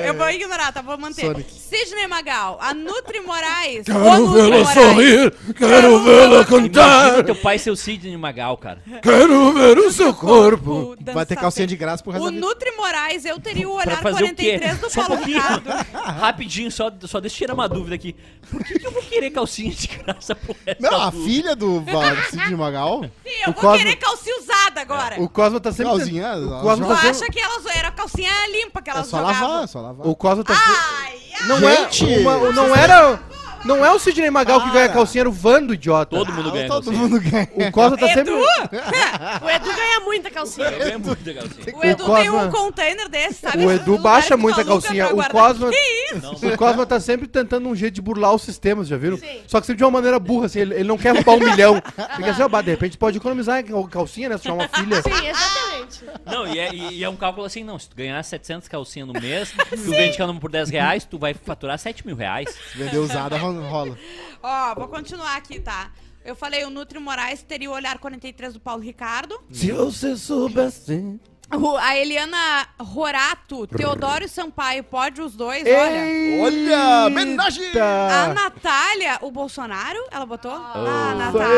B: Eu vou ignorar, tá? Vou manter.
A: Sonic.
B: Sidney Magal. A Nutri Moraes.
A: Quero vê-la sorrir, quero vê-la cantar,
E: Imagina teu pai ser o Sidney Magal, cara.
A: quero ver o seu corpo.
B: Dançar
D: Vai ter calcinha de graça pro resto
B: O
D: da vida.
B: Nutri Moraes, eu teria o olhar
E: fazer o quê?
B: 43 do
E: Só um
B: Paulo
E: pouquinho.
B: Ricardo.
E: Rapidinho, só, só deixa eu tirar uma dúvida aqui. Por que, que eu vou querer calcinha de graça pro resto
D: Não,
E: da
D: a
E: vida?
D: filha do Val- Sidney Magal.
B: Sim, eu
A: O
B: vou
A: Cosmo-
B: querer calcinha usada agora.
A: O Cosmo tá sempre...
D: Calzinha,
A: o
D: ela
A: Cosmo
B: Tu
A: tá
B: acha
A: sempre...
B: que elas era calcinha limpa que
D: É
B: elas
D: só
B: jogavam?
D: lavar, é só lavar.
A: O Cosmo tá sempre...
B: Ai, ai.
A: Não
D: Gente!
A: é... Uma, não era... Não é o Sidney Magal que
D: Para.
A: ganha calcinha, era o Vando, idiota.
E: Todo mundo ganha
D: Todo
E: calcinha.
D: mundo ganha.
A: O Cosmo tá sempre...
C: O Edu ganha muita calcinha.
E: Eu ganho muita calcinha.
B: O Edu
A: O
B: tem
A: Cosma-
B: um container desse, sabe?
A: O Edu baixa
B: que tu
A: muita
B: aluga
A: calcinha.
B: pra
A: O
B: guardar.
A: Cosma...
B: Que isso?
A: O Cosma tá sempre tentando um jeito de burlar os sistemas, já viram?
C: Sim.
A: Só que sempre de uma maneira burra, assim, ele, ele não quer roubar um milhão. Fica assim, ó, bah, de repente pode economizar em calcinha, né? Se tiver uma filha.
C: Sim, exatamente.
E: Não, e é, e- e é um cálculo assim, não. Se tu ganhar 700 calcinhas no mês, tu vende cada uma por 10 reais, tu vai faturar 7 mil reais.
D: Se vender usada, ro- rola.
B: Ó, vou continuar aqui, tá? Eu falei, o Nutri Moraes teria o olhar 43 do Paulo Ricardo.
A: Se você soubesse.
B: O- a Eliana Rorato, Teodoro Sampaio, pode os dois, olha.
D: Olha, homenagem!
B: A! Natália, o Bolsonaro, ela botou? Ah,
A: Isso
B: Natália.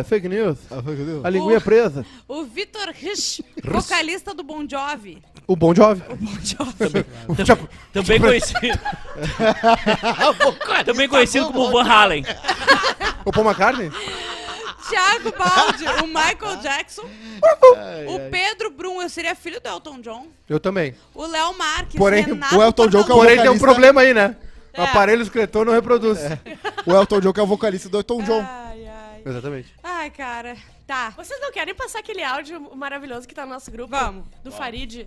A: é fake news.
D: Ah, o que deu?
A: A linguinha presa.
B: O Vitor Rich, vocalista do Bon Jovi.
A: O Bon Jovi.
E: Tam- Também conhecido. Também conhecido como Van Halen.
A: O Paul McCartney?
B: Thiago Baldi, o Michael Jackson. o Pedro Brum, eu seria filho do Elton John.
A: Eu também.
B: O Léo Marques,
A: Porém,
B: Renato
D: o Elton John que é o.
A: Porém, tem um problema aí, né? O
B: É.
A: aparelho escritor não reproduz.
D: O Elton John, que é o vocalista do Elton John.
B: Ai, ai.
A: Exatamente.
B: Ai, cara. Tá.
C: Vocês não querem passar aquele áudio maravilhoso que tá no nosso grupo?
B: Vamos.
C: Do Farid.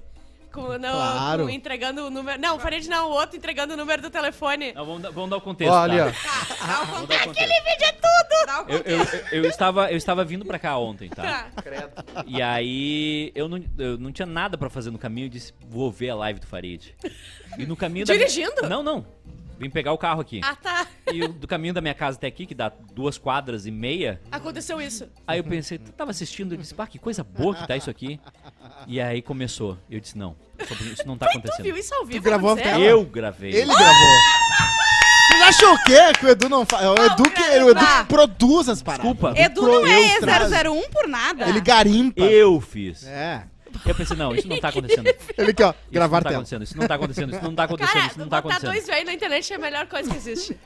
C: Com, no,
D: Claro.
C: com- entregando o número. Não, o Farid não, o outro entregando o número do telefone.
E: Não, vamos, dar, vamos dar o contexto.
A: Ali,
E: tá?
A: ó.
B: Dá o
E: Vamos dar o
B: contexto.
E: contexto.
B: vídeo é tudo! Dá o
E: Eu,
B: contexto.
E: eu, eu, eu estava, eu estava vindo pra cá ontem, tá?
C: Tá.
E: E aí eu não, eu não tinha nada pra fazer no caminho e disse, vou ver a live do Farid. E no caminho da-
C: Dirigindo?
E: Não, não. Vim pegar o carro aqui.
C: Ah, tá.
E: E o- do caminho da minha casa até aqui, que dá duas quadras e meia,
C: Aconteceu isso.
E: aí eu pensei, tu tava assistindo, eu disse, pá, que coisa boa que tá isso aqui. E aí começou. Eu disse, não, isso não tá
C: Tu viu
E: acontecendo.
C: isso ao vivo?
D: gravou a tela?
E: Eu gravei.
D: Ele gravou. Vocês acham o quê? Que o Edu não faz? O Edu que, o Edu que produz as paradas.
E: Desculpa.
B: Edu não é
D: eu trago.
B: E001 por nada.
D: Ele garimpa.
E: Eu fiz.
D: É.
E: Eu pensei, não, isso não tá acontecendo.
D: Ele aqui, ó,
E: não
D: gravar
E: tá
D: tela.
E: acontecendo, isso não tá acontecendo, isso não tá acontecendo,
C: Cara,
E: isso não tá
C: botar
E: acontecendo.
C: dois velhos na internet é a melhor coisa que existe.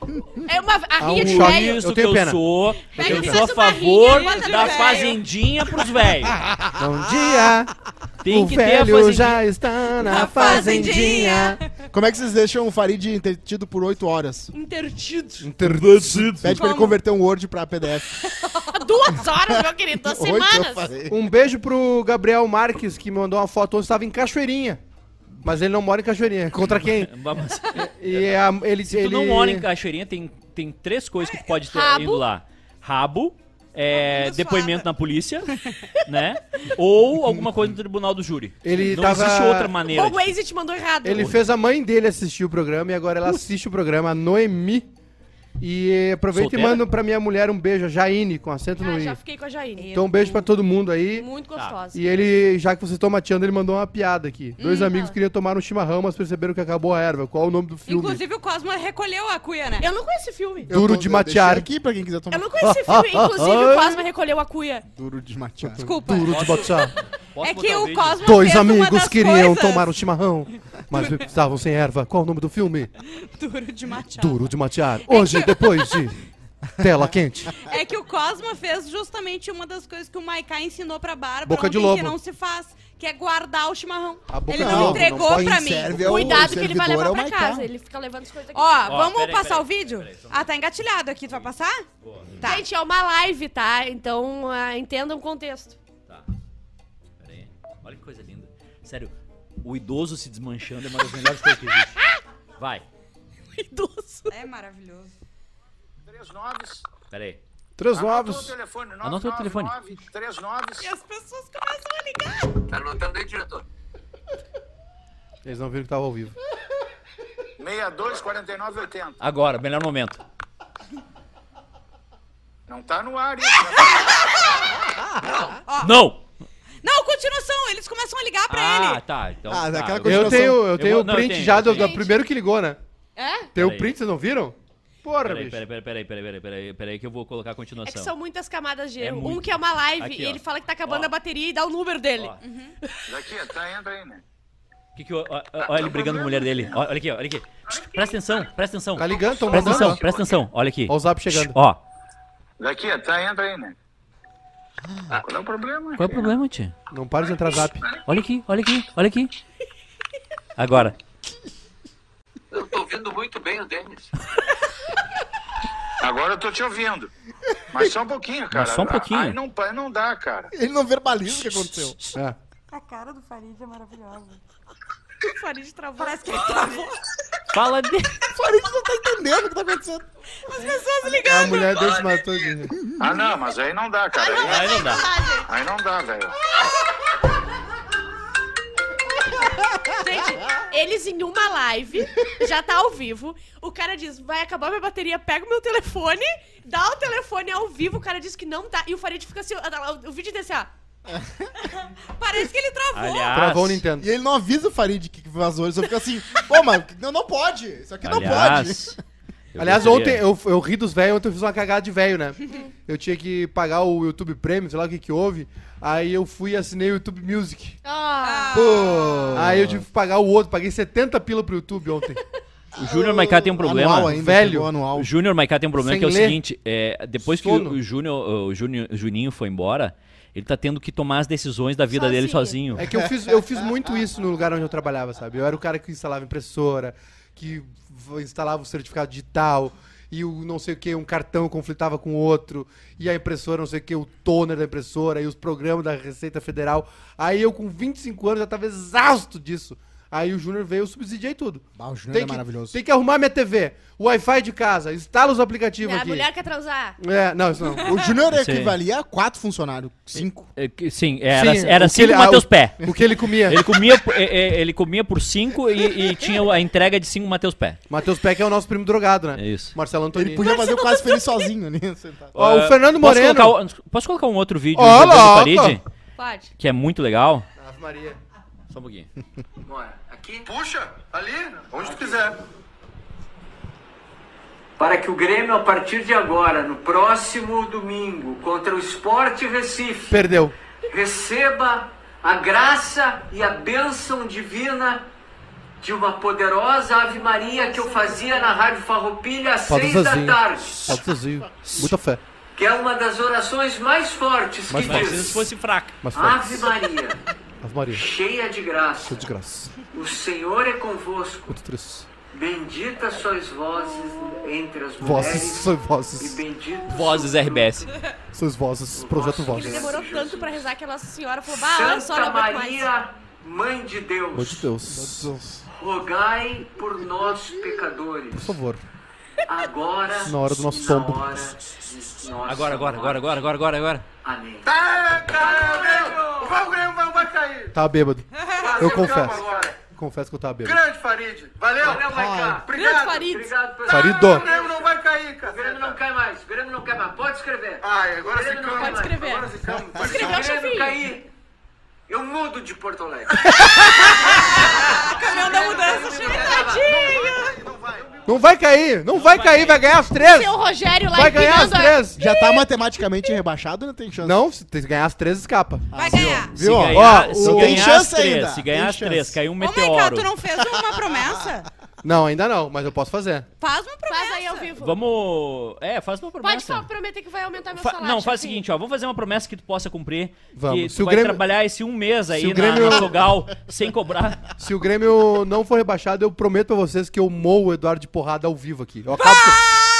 C: É uma. A rinha
A: um
C: de
A: choque.
C: velho.
E: Isso
A: Eu
E: que
A: tenho
E: eu
A: pena.
E: sou,
C: Pega
E: eu sou a
C: uma
E: favor
C: rinha, bota
E: da
C: velho.
E: fazendinha pros velhos.
A: Bom dia.
E: Tem
A: o
E: que ter a
A: velho já está na
B: Na
A: fazendinha.
D: Como é que vocês deixam o Farid entretido por 8 horas?
B: Intertido.
A: Interdido.
D: Pede pra ele converter um Word pra PDF.
C: Duas horas, meu querido, duas
D: Oito, eu
C: semanas.
D: falei.
A: Um beijo pro Gabriel Marques, que me mandou uma foto onde estava em Cachoeirinha. Mas ele não mora em Cachoeirinha. Contra quem?
E: Vamos.
A: E é a- ele,
E: Se tu
A: ele...
E: não mora em Cachoeirinha, tem, tem três coisas que tu pode ter
C: Rabo.
E: indo lá. Rabo, é, depoimento na polícia, né? Ou alguma coisa no tribunal do júri.
A: Ele
E: não
A: tava-
E: existe outra maneira.
C: O
E: de-
C: Waze te mandou errado.
A: Ele fez a mãe dele assistir o programa e agora ela assiste o programa, a Noemi. E aproveita
E: Solteira?
A: e manda pra minha mulher um beijo, a Jaine, com acento no
C: Ah,
A: I.
C: já fiquei com a Jaine.
A: Então um beijo pra todo mundo aí.
C: Muito gostosa.
A: E ele, já que vocês estão mateando, ele mandou uma piada aqui. Dois amigos queriam tomar um chimarrão, mas perceberam que acabou a erva. Qual o nome do filme?
B: Inclusive, o Cosmo recolheu a cuia, né?
C: Eu não conheço esse filme.
D: Eu
A: Duro
D: tô-
A: de
D: eu
A: matear.
D: deixei aqui pra quem quiser tomar.
C: Eu não conheço esse filme. Inclusive, o Cosma recolheu a cuia.
D: Duro de matear.
B: Desculpa.
A: Duro de.
E: Posso
B: É
E: botar
B: que o
E: vídeo?
B: Cosmo
A: Dois
B: fez uma
A: amigos
B: das
A: queriam
B: coisas-
A: tomar um chimarrão, mas estavam sem erva. Qual o nome do filme?
B: Duro de machado.
A: Duro de matear. Hoje, depois de tela quente.
B: É que o Cosma fez justamente uma das coisas que o Maiká ensinou pra Bárbara
A: Boca de lobo.
B: que não se faz, que é guardar o chimarrão.
A: A boca
B: Ele
A: de
B: não,
A: lobo,
B: entregou
D: não pode,
B: pra mim.
D: serve.
C: Cuidado que ele vai
D: servidor,
C: levar
D: é o
C: pra
D: Maiká.
C: casa. Ele fica levando as coisas aqui.
B: Ó,
E: Ó,
B: vamos
E: peraí,
B: passar
E: peraí,
B: o vídeo?
E: peraí, só um
B: ah, tá engatilhado aqui. Tu vai passar? Tá.
C: Gente, é uma live, tá? Então, ah, entendam o contexto.
E: Tá. Pera aí. Olha que coisa linda. Sério, o idoso se desmanchando é uma das melhores coisas que existe. Vai.
C: Idoso.
B: É maravilhoso.
F: Três noves.
E: Pera aí.
A: Três
F: Anota
A: novos.
F: o telefone.
E: Anota o telefone.
F: 999, Três noves.
B: E as pessoas começam a ligar.
F: Tá anotando aí, diretor.
A: Eles não viram que tava ao vivo.
F: 62 49 80.
E: Agora, melhor momento.
F: Não tá no ar isso. né?
E: Não!
B: Não, continuação. Eles começam a ligar pra
E: Ah,
B: ele.
E: tá. Então,
D: Ah,
E: tá,
D: daquela
E: eu-
A: tenho, eu tenho
E: vou-
A: o
E: não, eu
A: print
E: tenho,
A: já
E: eu
A: do,
E: tenho.
A: do primeiro que ligou, né?
C: É?
A: Tem o
E: Peraí.
A: print, vocês não viram? Porra,
E: Peraí,
A: bicho.
E: peraí, peraí, peraí, peraí, peraí, peraí, peraí, que eu vou colocar a
C: É que
E: continuação.
C: são muitas camadas de
E: É
C: erro.
E: muito.
C: Um que é uma live
E: Aqui,
C: e
E: ó.
C: ele fala que tá acabando
E: Ó.
C: a bateria e dá o número dele.
E: Ó,
F: Daqui, tá, entra aí, né?
E: que que eu- ó, ó, Olha ele brigando com a mulher dele. Ó, Olha aqui, olha aqui. Presta atenção, presta atenção.
A: Tá ligando, tão
E: Presta atenção, presta atenção. Olha aqui.
A: Ó o zap chegando.
E: Ó,
F: Daqui, tá, entra aí, né? Qual é o problema?
E: qual é o problema, tia?
A: Não para de entrar zap.
E: Olha aqui, olha aqui, olha aqui. Agora.
G: Eu tô ouvindo muito bem o Denis.
F: Agora eu tô te ouvindo. Mas só um pouquinho, cara.
E: só um pouquinho.
F: Aí não, aí não dá, cara.
D: Ele não verbaliza o que aconteceu.
A: É.
B: A cara do Farid é maravilhosa.
C: O Farid travou.
B: Parece que ele travou.
E: Fala de.
D: O Farid não tá entendendo o que tá acontecendo.
B: As pessoas
A: A
B: ligando.
A: mulher dele se matou de...
F: Ah, não, mas aí não dá, cara. Aí,
E: Aí não dá.
F: aí não dá, velho.
C: Gente, eles em uma live, já tá ao vivo. O cara diz: vai acabar minha bateria, pega o meu telefone, dá o telefone ao vivo. O cara diz que não dá. E o Farid fica assim: o vídeo desse, ó.
B: Parece que ele travou.
E: Aliás,
A: Travou o Nintendo.
D: E ele não avisa o Farid que vazou, ele só fica assim, pô, mas não, não pode, isso aqui não pode.
E: Aliás, eu
A: Aliás,
E: gostaria-
A: ontem eu, eu ri dos velhos, ontem eu fiz uma cagada de velho, né? Eu tinha que pagar o YouTube Premium, sei lá o que que houve. Aí eu fui e assinei o YouTube Music.
C: Ah,
D: Pô.
A: Aí eu tive que pagar o outro, paguei 70 pila pro YouTube ontem.
E: O Júnior Maiká tem um problema.
D: Anual ainda,
A: velho.
D: anual.
E: O Júnior Maiká tem um problema
A: Sem
E: que é o
A: ler.
E: seguinte: é, depois que
A: Sono.
E: o, o Júnior, o Júnior- o Juninho foi embora, ele tá tendo que tomar as decisões da vida dele sozinho.
A: É que eu fiz, eu fiz muito isso no lugar onde eu trabalhava, sabe? Eu era o cara que instalava impressora, que instalava o certificado digital, e o não sei o que, um cartão conflitava com outro, e a impressora, não sei o que, o toner da impressora, e os programas da Receita Federal. Aí eu, com 25 anos, já tava exausto disso. Aí o Júnior veio, eu subsidiei tudo.
D: Ah, o Júnior é
A: que,
D: maravilhoso.
A: tem que arrumar minha TV, o Wi-Fi de casa, instala os aplicativos
C: a
A: aqui.
C: mulher quer transar.
A: É, não, isso não.
D: O Júnior
E: Sim.
D: equivalia a quatro funcionários, cinco.
E: É que- sim, era,
A: Sim,
E: era
A: o que
E: cinco
A: ele- ah,
E: Mateus
A: o-
E: Pé.
A: O que ele comia.
E: Ele comia, por- é, é, ele comia por cinco e, e tinha a entrega de cinco Mateus Pé.
A: Matheus Peck é o nosso primo drogado, né?
E: É isso.
A: Marcelo Antônio.
D: Ele podia fazer o quase feliz sozinho ali, sentado.
A: Ó, o Fernando
E: posso
A: Moreno.
E: Colocar, o- posso colocar um outro vídeo
A: Ó,
E: do
A: louco.
E: Farid,
C: Pode.
E: que é muito legal?
A: Ave Maria.
E: Só um pouquinho.
G: Bora. Aqui.
F: Puxa, ali, onde tu quiser.
G: Para que o Grêmio, a partir de agora, no próximo domingo, contra o Sport Recife,
A: Perdeu.
G: receba a graça e a bênção divina de uma poderosa Ave Maria que eu fazia na Rádio Farroupilha às
A: Pode
G: seis da tarde.
A: Pode sozinho. Muita fé.
G: Que é uma das orações mais fortes
A: Mais
G: que.
E: Se
G: diz
E: fosse fraca.
A: Mas
G: Ave. Maria,
A: Ave Maria.
G: cheia de graça,
A: Sou desgraça.
G: o Senhor é convosco.
A: Muito triste.
G: Bendita sois vozes entre as
A: Vozes.
G: mulheres
A: São
G: e
A: vozes.
G: bendito
E: Vozes
G: sois o
E: RBS.
A: Sois vozes. Projeto
C: Ele
A: Vozes.
C: demorou tanto pra rezar que a Nossa Senhora falou, bah, olha só,
G: Santa
C: não aguento mais.
G: Maria, Mãe de Deus,
A: Meu de Deus.
G: rogai por nós pecadores,
A: Por favor.
G: Agora
A: Na hora do nosso tombo.
E: Agora, agora, agora, agora, agora, agora, agora.
G: Amém.
F: Tá, cara, Grêmio! Vai, o Grêmio vai, vai cair.
A: Tava bêbado. Eu
F: calma
A: confesso.
F: agora.
A: Confesso que eu tava bêbado.
F: Grande Farid. Valeu.
G: Valeu, Maiká.
F: Obrigado.
C: Farid.
G: Obrigado pela...
A: Farido.
F: O Grêmio não vai cair,
G: O
F: cara.
G: Grêmio não cai mais, o Grêmio não cai mais. Pode escrever.
F: Ai, agora
G: não
F: ficamos.
G: pode
C: escrever.
F: Agora.
G: Se
C: Escreveu,
G: o Grêmio
C: chefinho.
G: cair, eu mudo de Porto Alegre.
B: Caminhão da mudança, chega.
F: Não vai.
A: Não vai cair. Não vai cair. Vai ganhar as três.
C: Seu Rogério lá
A: Vai ganhar as
C: empinando a-
A: três.
D: Já tá matematicamente rebaixado ou não tem chance?
A: Não, se tem que ganhar as três, escapa.
B: Vai ganhar.
E: Se
D: Viu, ó?
E: ganhar,
A: Ó,
E: se
A: o-
E: ganhar
D: tem
E: as
D: chance
E: três,
D: ainda,
E: se ganhar
D: tem
E: as três,
D: chance.
E: caiu um
B: Ô, Maiká,
E: meteoro.
B: tu não fez uma promessa?
A: Não, ainda não, mas eu posso fazer.
B: Faz uma promessa.
C: Faz aí ao vivo.
E: Vamos. É, faz uma promessa.
C: Pode prometer que vai aumentar meu
E: Fa-
C: salário.
E: não, faz o seguinte, ó. Vamos fazer uma promessa que tu possa cumprir.
A: Vamos.
E: Que
A: Se
E: tu
A: o
E: vai
A: Grêmio-
E: trabalhar esse um mês aí
A: o
E: na,
A: Grêmio-
E: na Sogal sem cobrar.
A: Se o Grêmio não for rebaixado, eu prometo pra vocês que eu moo o Eduardo de porrada ao vivo aqui. Eu acabo, com,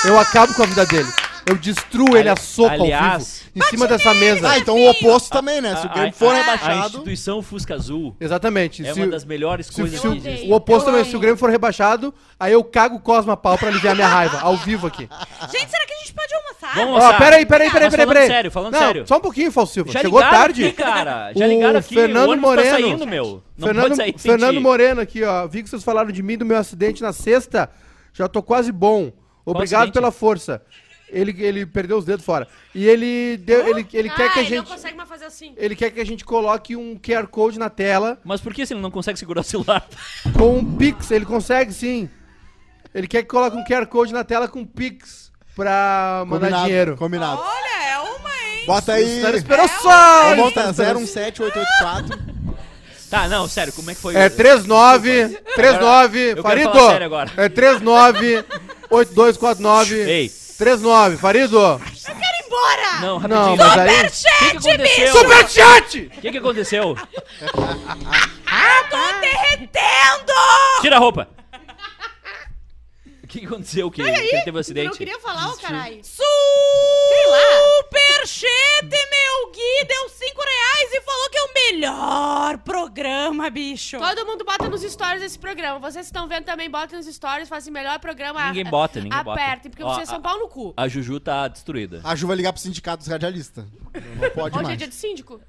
A: eu acabo com a vida dele. Eu destruo ele a soco ao
E: aliás-
A: vivo. Em cima dessa mesa.
D: Ah, então o oposto também, né? Se o Grêmio
E: a-
D: for
E: a- A
D: rebaixado.
E: instituição Fusca Azul
A: Exatamente.
E: é
A: se,
E: uma das melhores
A: se-
E: coisas
A: se o-
E: que existe.
A: o oposto
B: Eu
A: também, se o Grêmio for rebaixado, aí eu cago o Cosma pau pra aliviar minha raiva, ao vivo aqui.
B: Gente, será que a gente pode almoçar?
E: Vamos
A: Ó,
E: almoçar.
A: peraí, peraí, peraí,
E: Mas
A: peraí,
E: falando
A: peraí.
E: sério, falando
A: Não,
E: sério.
A: Só um pouquinho, Falso Silva.
E: Já
A: Chegou
E: ligaram
A: tarde.
E: aqui, cara. Já
A: O
E: ligaram aqui.
A: Fernando
E: o ônibus
A: Moreno.
E: tá saindo, meu. Não
A: Fernando,
E: pode sair sem
A: Fernando
E: ti.
A: Moreno aqui, ó. Vi que vocês falaram de mim do meu acidente na sexta. Já tô quase bom. Obrigado pela força. Ele, ele perdeu os dedos fora. E ele deu, ele, ele quer que a
C: ele não
A: gente
C: consegue mais fazer assim.
A: ele quer que a gente coloque um QR Code na tela
E: Mas por que se ele não consegue segurar o celular?
A: com um Pix. Ele consegue sim. Ele quer que coloque um QR Code na tela com Pix pra mandar
D: Combinado,
A: dinheiro.
D: Combinado.
B: Olha, é uma, hein?
D: Bota aí.
A: Cara, esperou só!
D: Montar
A: Esperou-
D: 017884.
E: Tá, não, sério, como é que foi?
A: É 39, 39,
E: eu quero
A: Farido.
E: falar sério agora.
A: É 39, 8249,
E: Ei.
A: 39, Farido.
B: Quero ir embora!
E: Não, rapidinho.
A: Não, mas aí...
E: O que, que?
A: Superchat!
E: O que, que aconteceu?
B: Ah, tô derretendo!
E: Tira a roupa. O que, que aconteceu? Que, que ele teve um
C: Tu não
E: acidente?
C: queria falar, ô caralho?
B: Superchete, meu Gui, deu 5 reais e falou que é o melhor programa, bicho.
C: Todo mundo bota nos stories esse programa. Vocês que estão vendo também, botem nos stories, fazem melhor programa.
E: Ninguém bota, ninguém bota.
C: Apertem, porque
E: Ó,
C: vocês são pau no cu.
E: A Juju tá destruída.
D: A Ju vai ligar pro sindicato dos radialistas. Não pode
C: Hoje
D: mais.
C: é dia de síndico.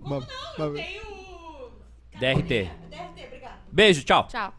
D: Ma- ma-
B: Tem o...
E: DRT.
B: DRT, obrigado.
E: Beijo, tchau.
C: Tchau.